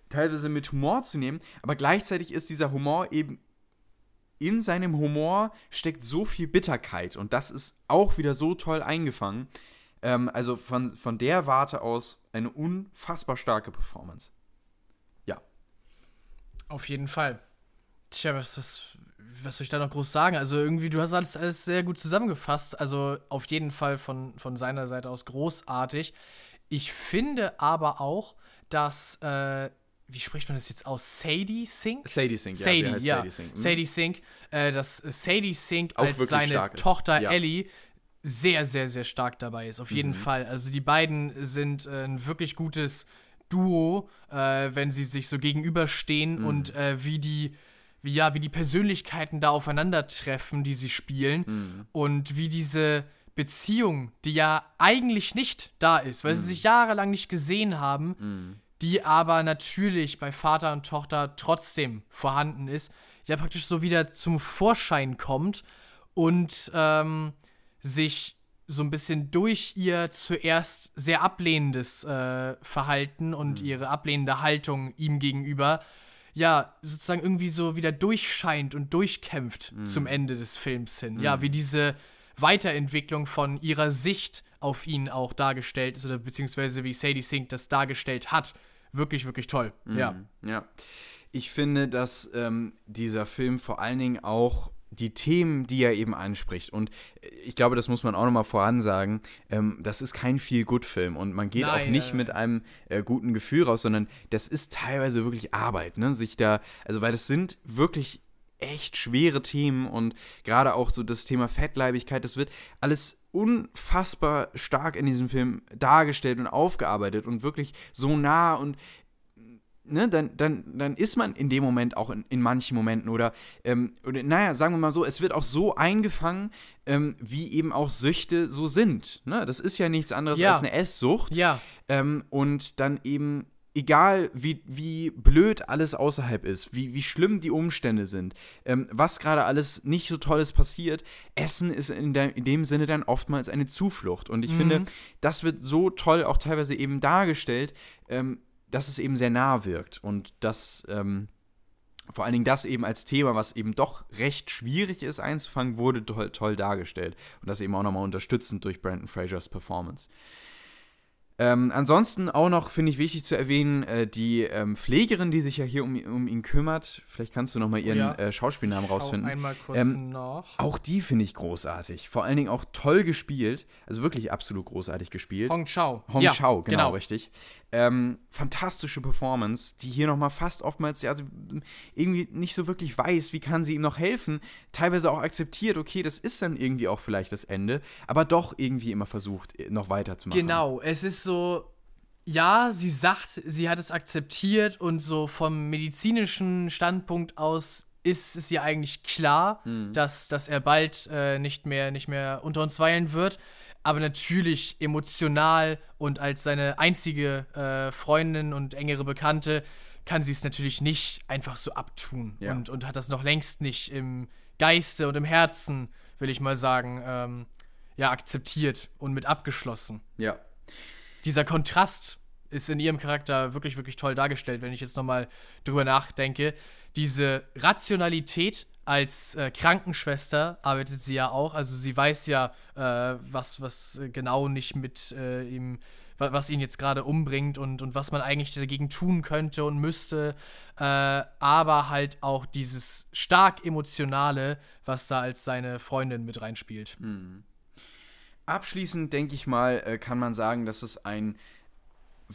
teilweise mit Humor zu nehmen, aber gleichzeitig ist dieser Humor eben in seinem Humor steckt so viel Bitterkeit und das ist auch wieder so toll eingefangen. Ähm, also von, von der Warte aus eine unfassbar starke Performance. Ja. Auf jeden Fall. Tja, was, was, was soll ich da noch groß sagen? Also irgendwie, du hast alles, alles sehr gut zusammengefasst. Also auf jeden Fall von, von seiner Seite aus großartig. Ich finde aber auch, dass, äh, wie spricht man das jetzt aus? Sadie Sink? Sadie Sink, ja. Sadie, ja. Sadie Sink, mhm. Sadie Sink äh, dass Sadie Sink auch als seine Tochter ja. Ellie sehr, sehr, sehr stark dabei ist. Auf jeden mhm. Fall. Also die beiden sind äh, ein wirklich gutes Duo, äh, wenn sie sich so gegenüberstehen mhm. und äh, wie die wie ja, wie die Persönlichkeiten da aufeinandertreffen, die sie spielen mhm. und wie diese Beziehung, die ja eigentlich nicht da ist, weil mhm. sie sich jahrelang nicht gesehen haben, mhm. die aber natürlich bei Vater und Tochter trotzdem vorhanden ist, ja praktisch so wieder zum Vorschein kommt und ähm, sich so ein bisschen durch ihr zuerst sehr ablehnendes äh, Verhalten und mhm. ihre ablehnende Haltung ihm gegenüber ja, sozusagen irgendwie so wieder durchscheint und durchkämpft mhm. zum Ende des Films hin. Mhm. Ja, wie diese Weiterentwicklung von ihrer Sicht auf ihn auch dargestellt ist oder beziehungsweise wie Sadie Sink das dargestellt hat. Wirklich, wirklich toll. Mhm. Ja. Ja. Ich finde, dass ähm, dieser Film vor allen Dingen auch die Themen, die er eben anspricht. Und ich glaube, das muss man auch nochmal voransagen. Ähm, das ist kein Feel-Good-Film und man geht Nein, auch nicht äh, mit einem äh, guten Gefühl raus, sondern das ist teilweise wirklich Arbeit, ne? Sich da, also weil das sind wirklich echt schwere Themen und gerade auch so das Thema Fettleibigkeit, das wird alles unfassbar stark in diesem Film dargestellt und aufgearbeitet und wirklich so nah und ne, dann, dann, dann ist man in dem Moment auch in, in manchen Momenten oder, ähm, oder, naja, sagen wir mal so, es wird auch so eingefangen, ähm, wie eben auch Süchte so sind. Ne? Das ist ja nichts anderes ja. als eine Esssucht. Ja. Ähm, und dann eben, egal wie, wie blöd alles außerhalb ist, wie, wie schlimm die Umstände sind, ähm, was gerade alles nicht so Tolles passiert, Essen ist in, de, in dem Sinne dann oftmals eine Zuflucht. Und ich mhm. finde, das wird so toll auch teilweise eben dargestellt, ähm, dass es eben sehr nah wirkt und dass ähm, vor allen Dingen das eben als Thema, was eben doch recht schwierig ist einzufangen, wurde toll, toll dargestellt und das eben auch nochmal unterstützend durch Brandon Frasers Performance. Ähm, ansonsten auch noch, finde ich wichtig zu erwähnen, äh, die ähm, Pflegerin, die sich ja hier um, um ihn kümmert. Vielleicht kannst du noch mal ihren ja. äh, Schauspielnamen Schau rausfinden. Einmal kurz ähm, nach. Auch die finde ich großartig. Vor allen Dingen auch toll gespielt. Also wirklich absolut großartig gespielt. Hong Chao. Hong ja, Chao, genau, genau. richtig. Ähm, fantastische Performance, die hier noch mal fast oftmals ja, also irgendwie nicht so wirklich weiß, wie kann sie ihm noch helfen. Teilweise auch akzeptiert, okay, das ist dann irgendwie auch vielleicht das Ende, aber doch irgendwie immer versucht, noch weiterzumachen. Genau, es ist so so, ja, sie sagt, sie hat es akzeptiert und so vom medizinischen Standpunkt aus ist es ihr eigentlich klar, mhm. dass, dass er bald äh, nicht, mehr, nicht mehr unter uns weilen wird. Aber natürlich emotional und als seine einzige äh, Freundin und engere Bekannte kann sie es natürlich nicht einfach so abtun ja. und, und hat das noch längst nicht im Geiste und im Herzen, will ich mal sagen, ähm, ja, akzeptiert und mit abgeschlossen. Ja dieser Kontrast ist in ihrem Charakter wirklich, wirklich toll dargestellt, wenn ich jetzt nochmal drüber nachdenke. Diese Rationalität als äh, Krankenschwester arbeitet sie ja auch. Also sie weiß ja, äh, was, was genau nicht mit äh, ihm was ihn jetzt gerade umbringt und, und was man eigentlich dagegen tun könnte und müsste. Äh, aber halt auch dieses stark emotionale, was da als seine Freundin mit reinspielt. Mhm. Abschließend denke ich mal, äh, kann man sagen, dass es ein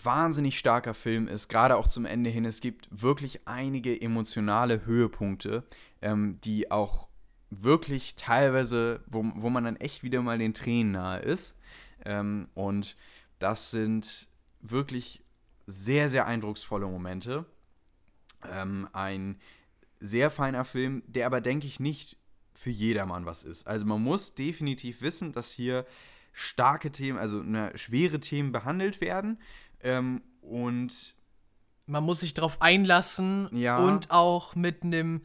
wahnsinnig starker Film ist, gerade auch zum Ende hin. Es gibt wirklich einige emotionale Höhepunkte, ähm, die auch wirklich teilweise, wo, wo man dann echt wieder mal den Tränen nahe ist. Ähm, und das sind wirklich sehr, sehr eindrucksvolle Momente. Ähm, ein sehr feiner Film, der aber, denke ich, nicht für jedermann was ist. Also man muss definitiv wissen, dass hier starke Themen, also ne, schwere Themen behandelt werden. Ähm, und man muss sich darauf einlassen ja. und auch mit einem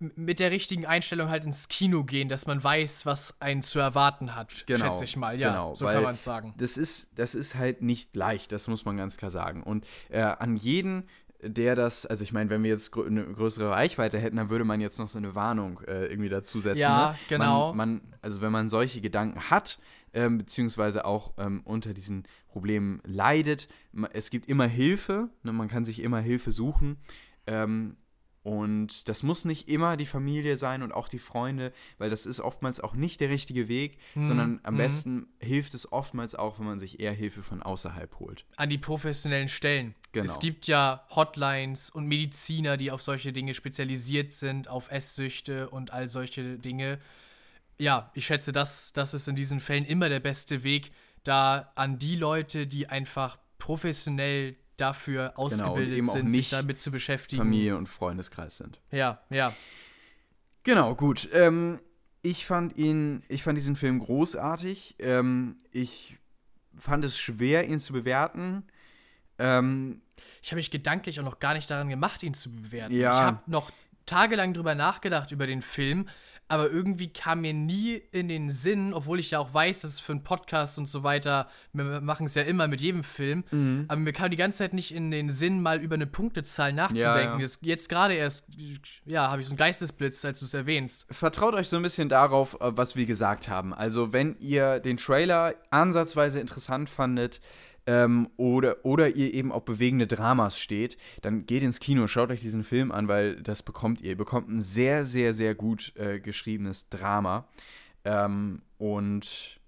mit der richtigen Einstellung halt ins Kino gehen, dass man weiß, was einen zu erwarten hat, genau, schätze ich mal. Ja, genau, so kann man es sagen. Das ist, das ist halt nicht leicht, das muss man ganz klar sagen. Und äh, an jeden, der das, also ich meine, wenn wir jetzt grö eine größere Reichweite hätten, dann würde man jetzt noch so eine Warnung äh, irgendwie dazusetzen. Ja, ne? genau. Man, man, also wenn man solche Gedanken hat, ähm, beziehungsweise auch ähm, unter diesen Problemen leidet, es gibt immer Hilfe, ne? man kann sich immer Hilfe suchen. Ähm, und das muss nicht immer die Familie sein und auch die Freunde, weil das ist oftmals auch nicht der richtige Weg, mhm. sondern am mhm. besten hilft es oftmals auch, wenn man sich eher Hilfe von außerhalb holt. An die professionellen Stellen. Genau. Es gibt ja Hotlines und Mediziner, die auf solche Dinge spezialisiert sind, auf Esssüchte und all solche Dinge. Ja, ich schätze, das, das ist in diesen Fällen immer der beste Weg, da an die Leute, die einfach professionell dafür genau, ausgebildet genau, sind, sich damit zu beschäftigen. Familie und Freundeskreis sind. Ja, ja. Genau, gut. Ähm, ich fand ihn, ich fand diesen Film großartig. Ähm, ich fand es schwer, ihn zu bewerten. Ähm, ich habe mich gedanklich auch noch gar nicht daran gemacht, ihn zu bewerten. Ja. Ich habe noch tagelang drüber nachgedacht über den Film, aber irgendwie kam mir nie in den Sinn, obwohl ich ja auch weiß, dass es für einen Podcast und so weiter, wir machen es ja immer mit jedem Film, mhm. aber mir kam die ganze Zeit nicht in den Sinn, mal über eine Punktezahl nachzudenken. Ja, ja. Jetzt, gerade erst, ja, habe ich so einen Geistesblitz, als du es erwähnst. Vertraut euch so ein bisschen darauf, äh, was wir gesagt haben. Also, wenn ihr den Trailer ansatzweise interessant fandet, ähm, oder, oder ihr eben auf bewegende Dramas steht, dann geht ins Kino, schaut euch diesen Film an, weil das bekommt ihr. Ihr bekommt ein sehr, sehr, sehr gut äh, geschriebenes Drama. Ähm, und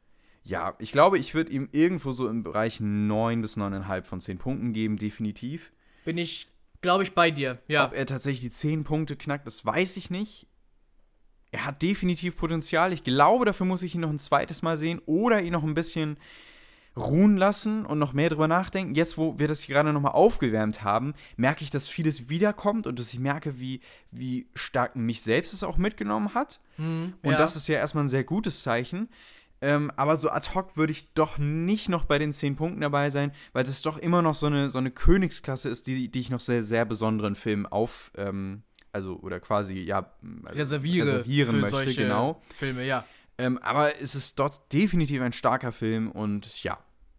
ja, ich glaube, ich würde ihm irgendwo so im Bereich 9 bis 9,5 von 10 Punkten geben, definitiv. Bin ich, glaube ich, bei dir, ja. Ob er tatsächlich die 10 Punkte knackt, das weiß ich nicht. Er hat definitiv Potenzial. Ich glaube, dafür muss ich ihn noch ein zweites Mal sehen oder ihn noch ein bisschen ruhen lassen und noch mehr drüber nachdenken. Jetzt, wo wir das hier gerade nochmal aufgewärmt haben, merke ich, dass vieles wiederkommt und dass ich merke, wie, wie stark mich selbst es auch mitgenommen hat. Mhm, und ja. das ist ja erstmal ein sehr gutes Zeichen. Ähm, aber so ad hoc würde ich doch nicht noch bei den zehn Punkten dabei sein, weil das doch immer noch so eine, so eine Königsklasse ist, die, die ich noch sehr, sehr besonderen Filmen auf, ähm, also oder quasi, ja, reserviere reservieren für möchte, genau. Filme, ja. Ähm, aber es ist dort definitiv ein starker Film und ja,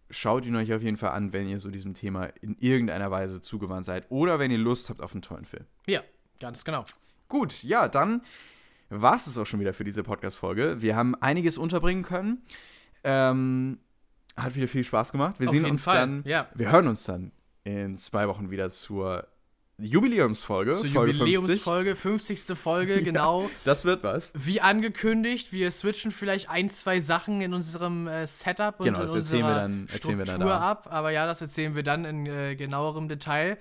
schaut ihn euch auf jeden Fall an, wenn ihr so diesem Thema in irgendeiner Weise zugewandt seid oder wenn ihr Lust habt auf einen tollen Film. Ja, ganz genau. Gut, ja, dann war es auch schon wieder für diese Podcast-Folge. Wir haben einiges unterbringen können. Ähm, hat wieder viel Spaß gemacht. Wir Auf sehen uns Fall, dann, ja. wir hören uns dann in zwei Wochen wieder zur Jubiläumsfolge. Zur Folge 50. Jubiläumsfolge, 50. Folge, genau. Das wird was. Wie angekündigt, wir switchen vielleicht ein, zwei Sachen in unserem äh, Setup und Genau, in das erzählen wir dann- erzählen wir dann Struktur da. ab. Aber ja, das erzählen wir dann in äh, genauerem Detail.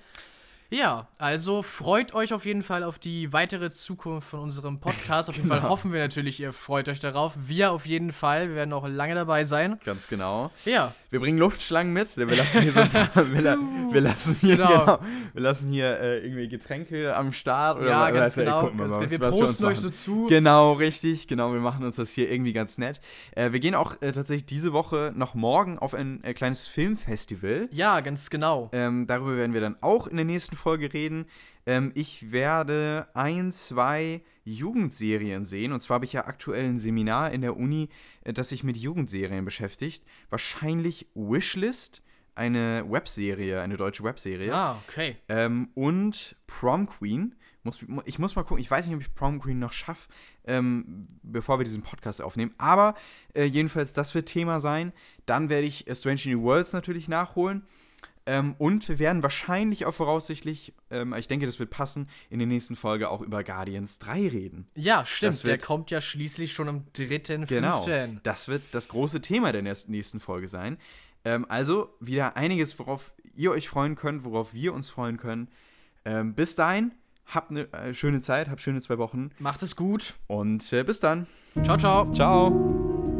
Ja, also freut euch auf jeden Fall auf die weitere Zukunft von unserem Podcast. Auf jeden Fall Genau. hoffen wir natürlich, ihr freut euch darauf. Wir auf jeden Fall. Wir werden noch lange dabei sein. Ganz genau. Ja, Wir bringen Luftschlangen mit. Wir lassen hier so ein paar, wir, la wir lassen hier, Genau. genau. wir lassen hier äh, irgendwie Getränke am Start. Oder ja, ganz ey, genau. mal, wir wir posten euch so zu. Genau, richtig. Genau, wir machen uns das hier irgendwie ganz nett. Äh, wir gehen auch äh, tatsächlich diese Woche noch morgen auf ein äh, kleines Filmfestival. Ja, ganz genau. Ähm, darüber werden wir dann auch in der nächsten Folge reden. Ähm, ich werde ein, zwei Jugendserien sehen. Und zwar habe ich ja aktuell ein Seminar in der Uni, äh, das sich mit Jugendserien beschäftigt. Wahrscheinlich Wishlist eine Webserie, eine deutsche Webserie. Ah, okay. Ähm, und Prom Queen. Muss, ich muss mal gucken, ich weiß nicht, ob ich Prom Queen noch schaffe, ähm, bevor wir diesen Podcast aufnehmen. Aber äh, jedenfalls, das wird Thema sein. Dann werde ich Strange New Worlds natürlich nachholen. Ähm, und wir werden wahrscheinlich auch voraussichtlich, ähm, ich denke, das wird passen, in der nächsten Folge auch über Guardians 3 reden. Ja, stimmt. Der kommt ja schließlich schon am 3.5. Genau. Das wird das große Thema der nächsten Folge sein. Ähm, also wieder einiges, worauf ihr euch freuen könnt, worauf wir uns freuen können. Ähm, bis dahin, habt eine äh, schöne Zeit, habt schöne zwei Wochen. Macht es gut. Und äh, bis dann. Ciao, ciao. Ciao.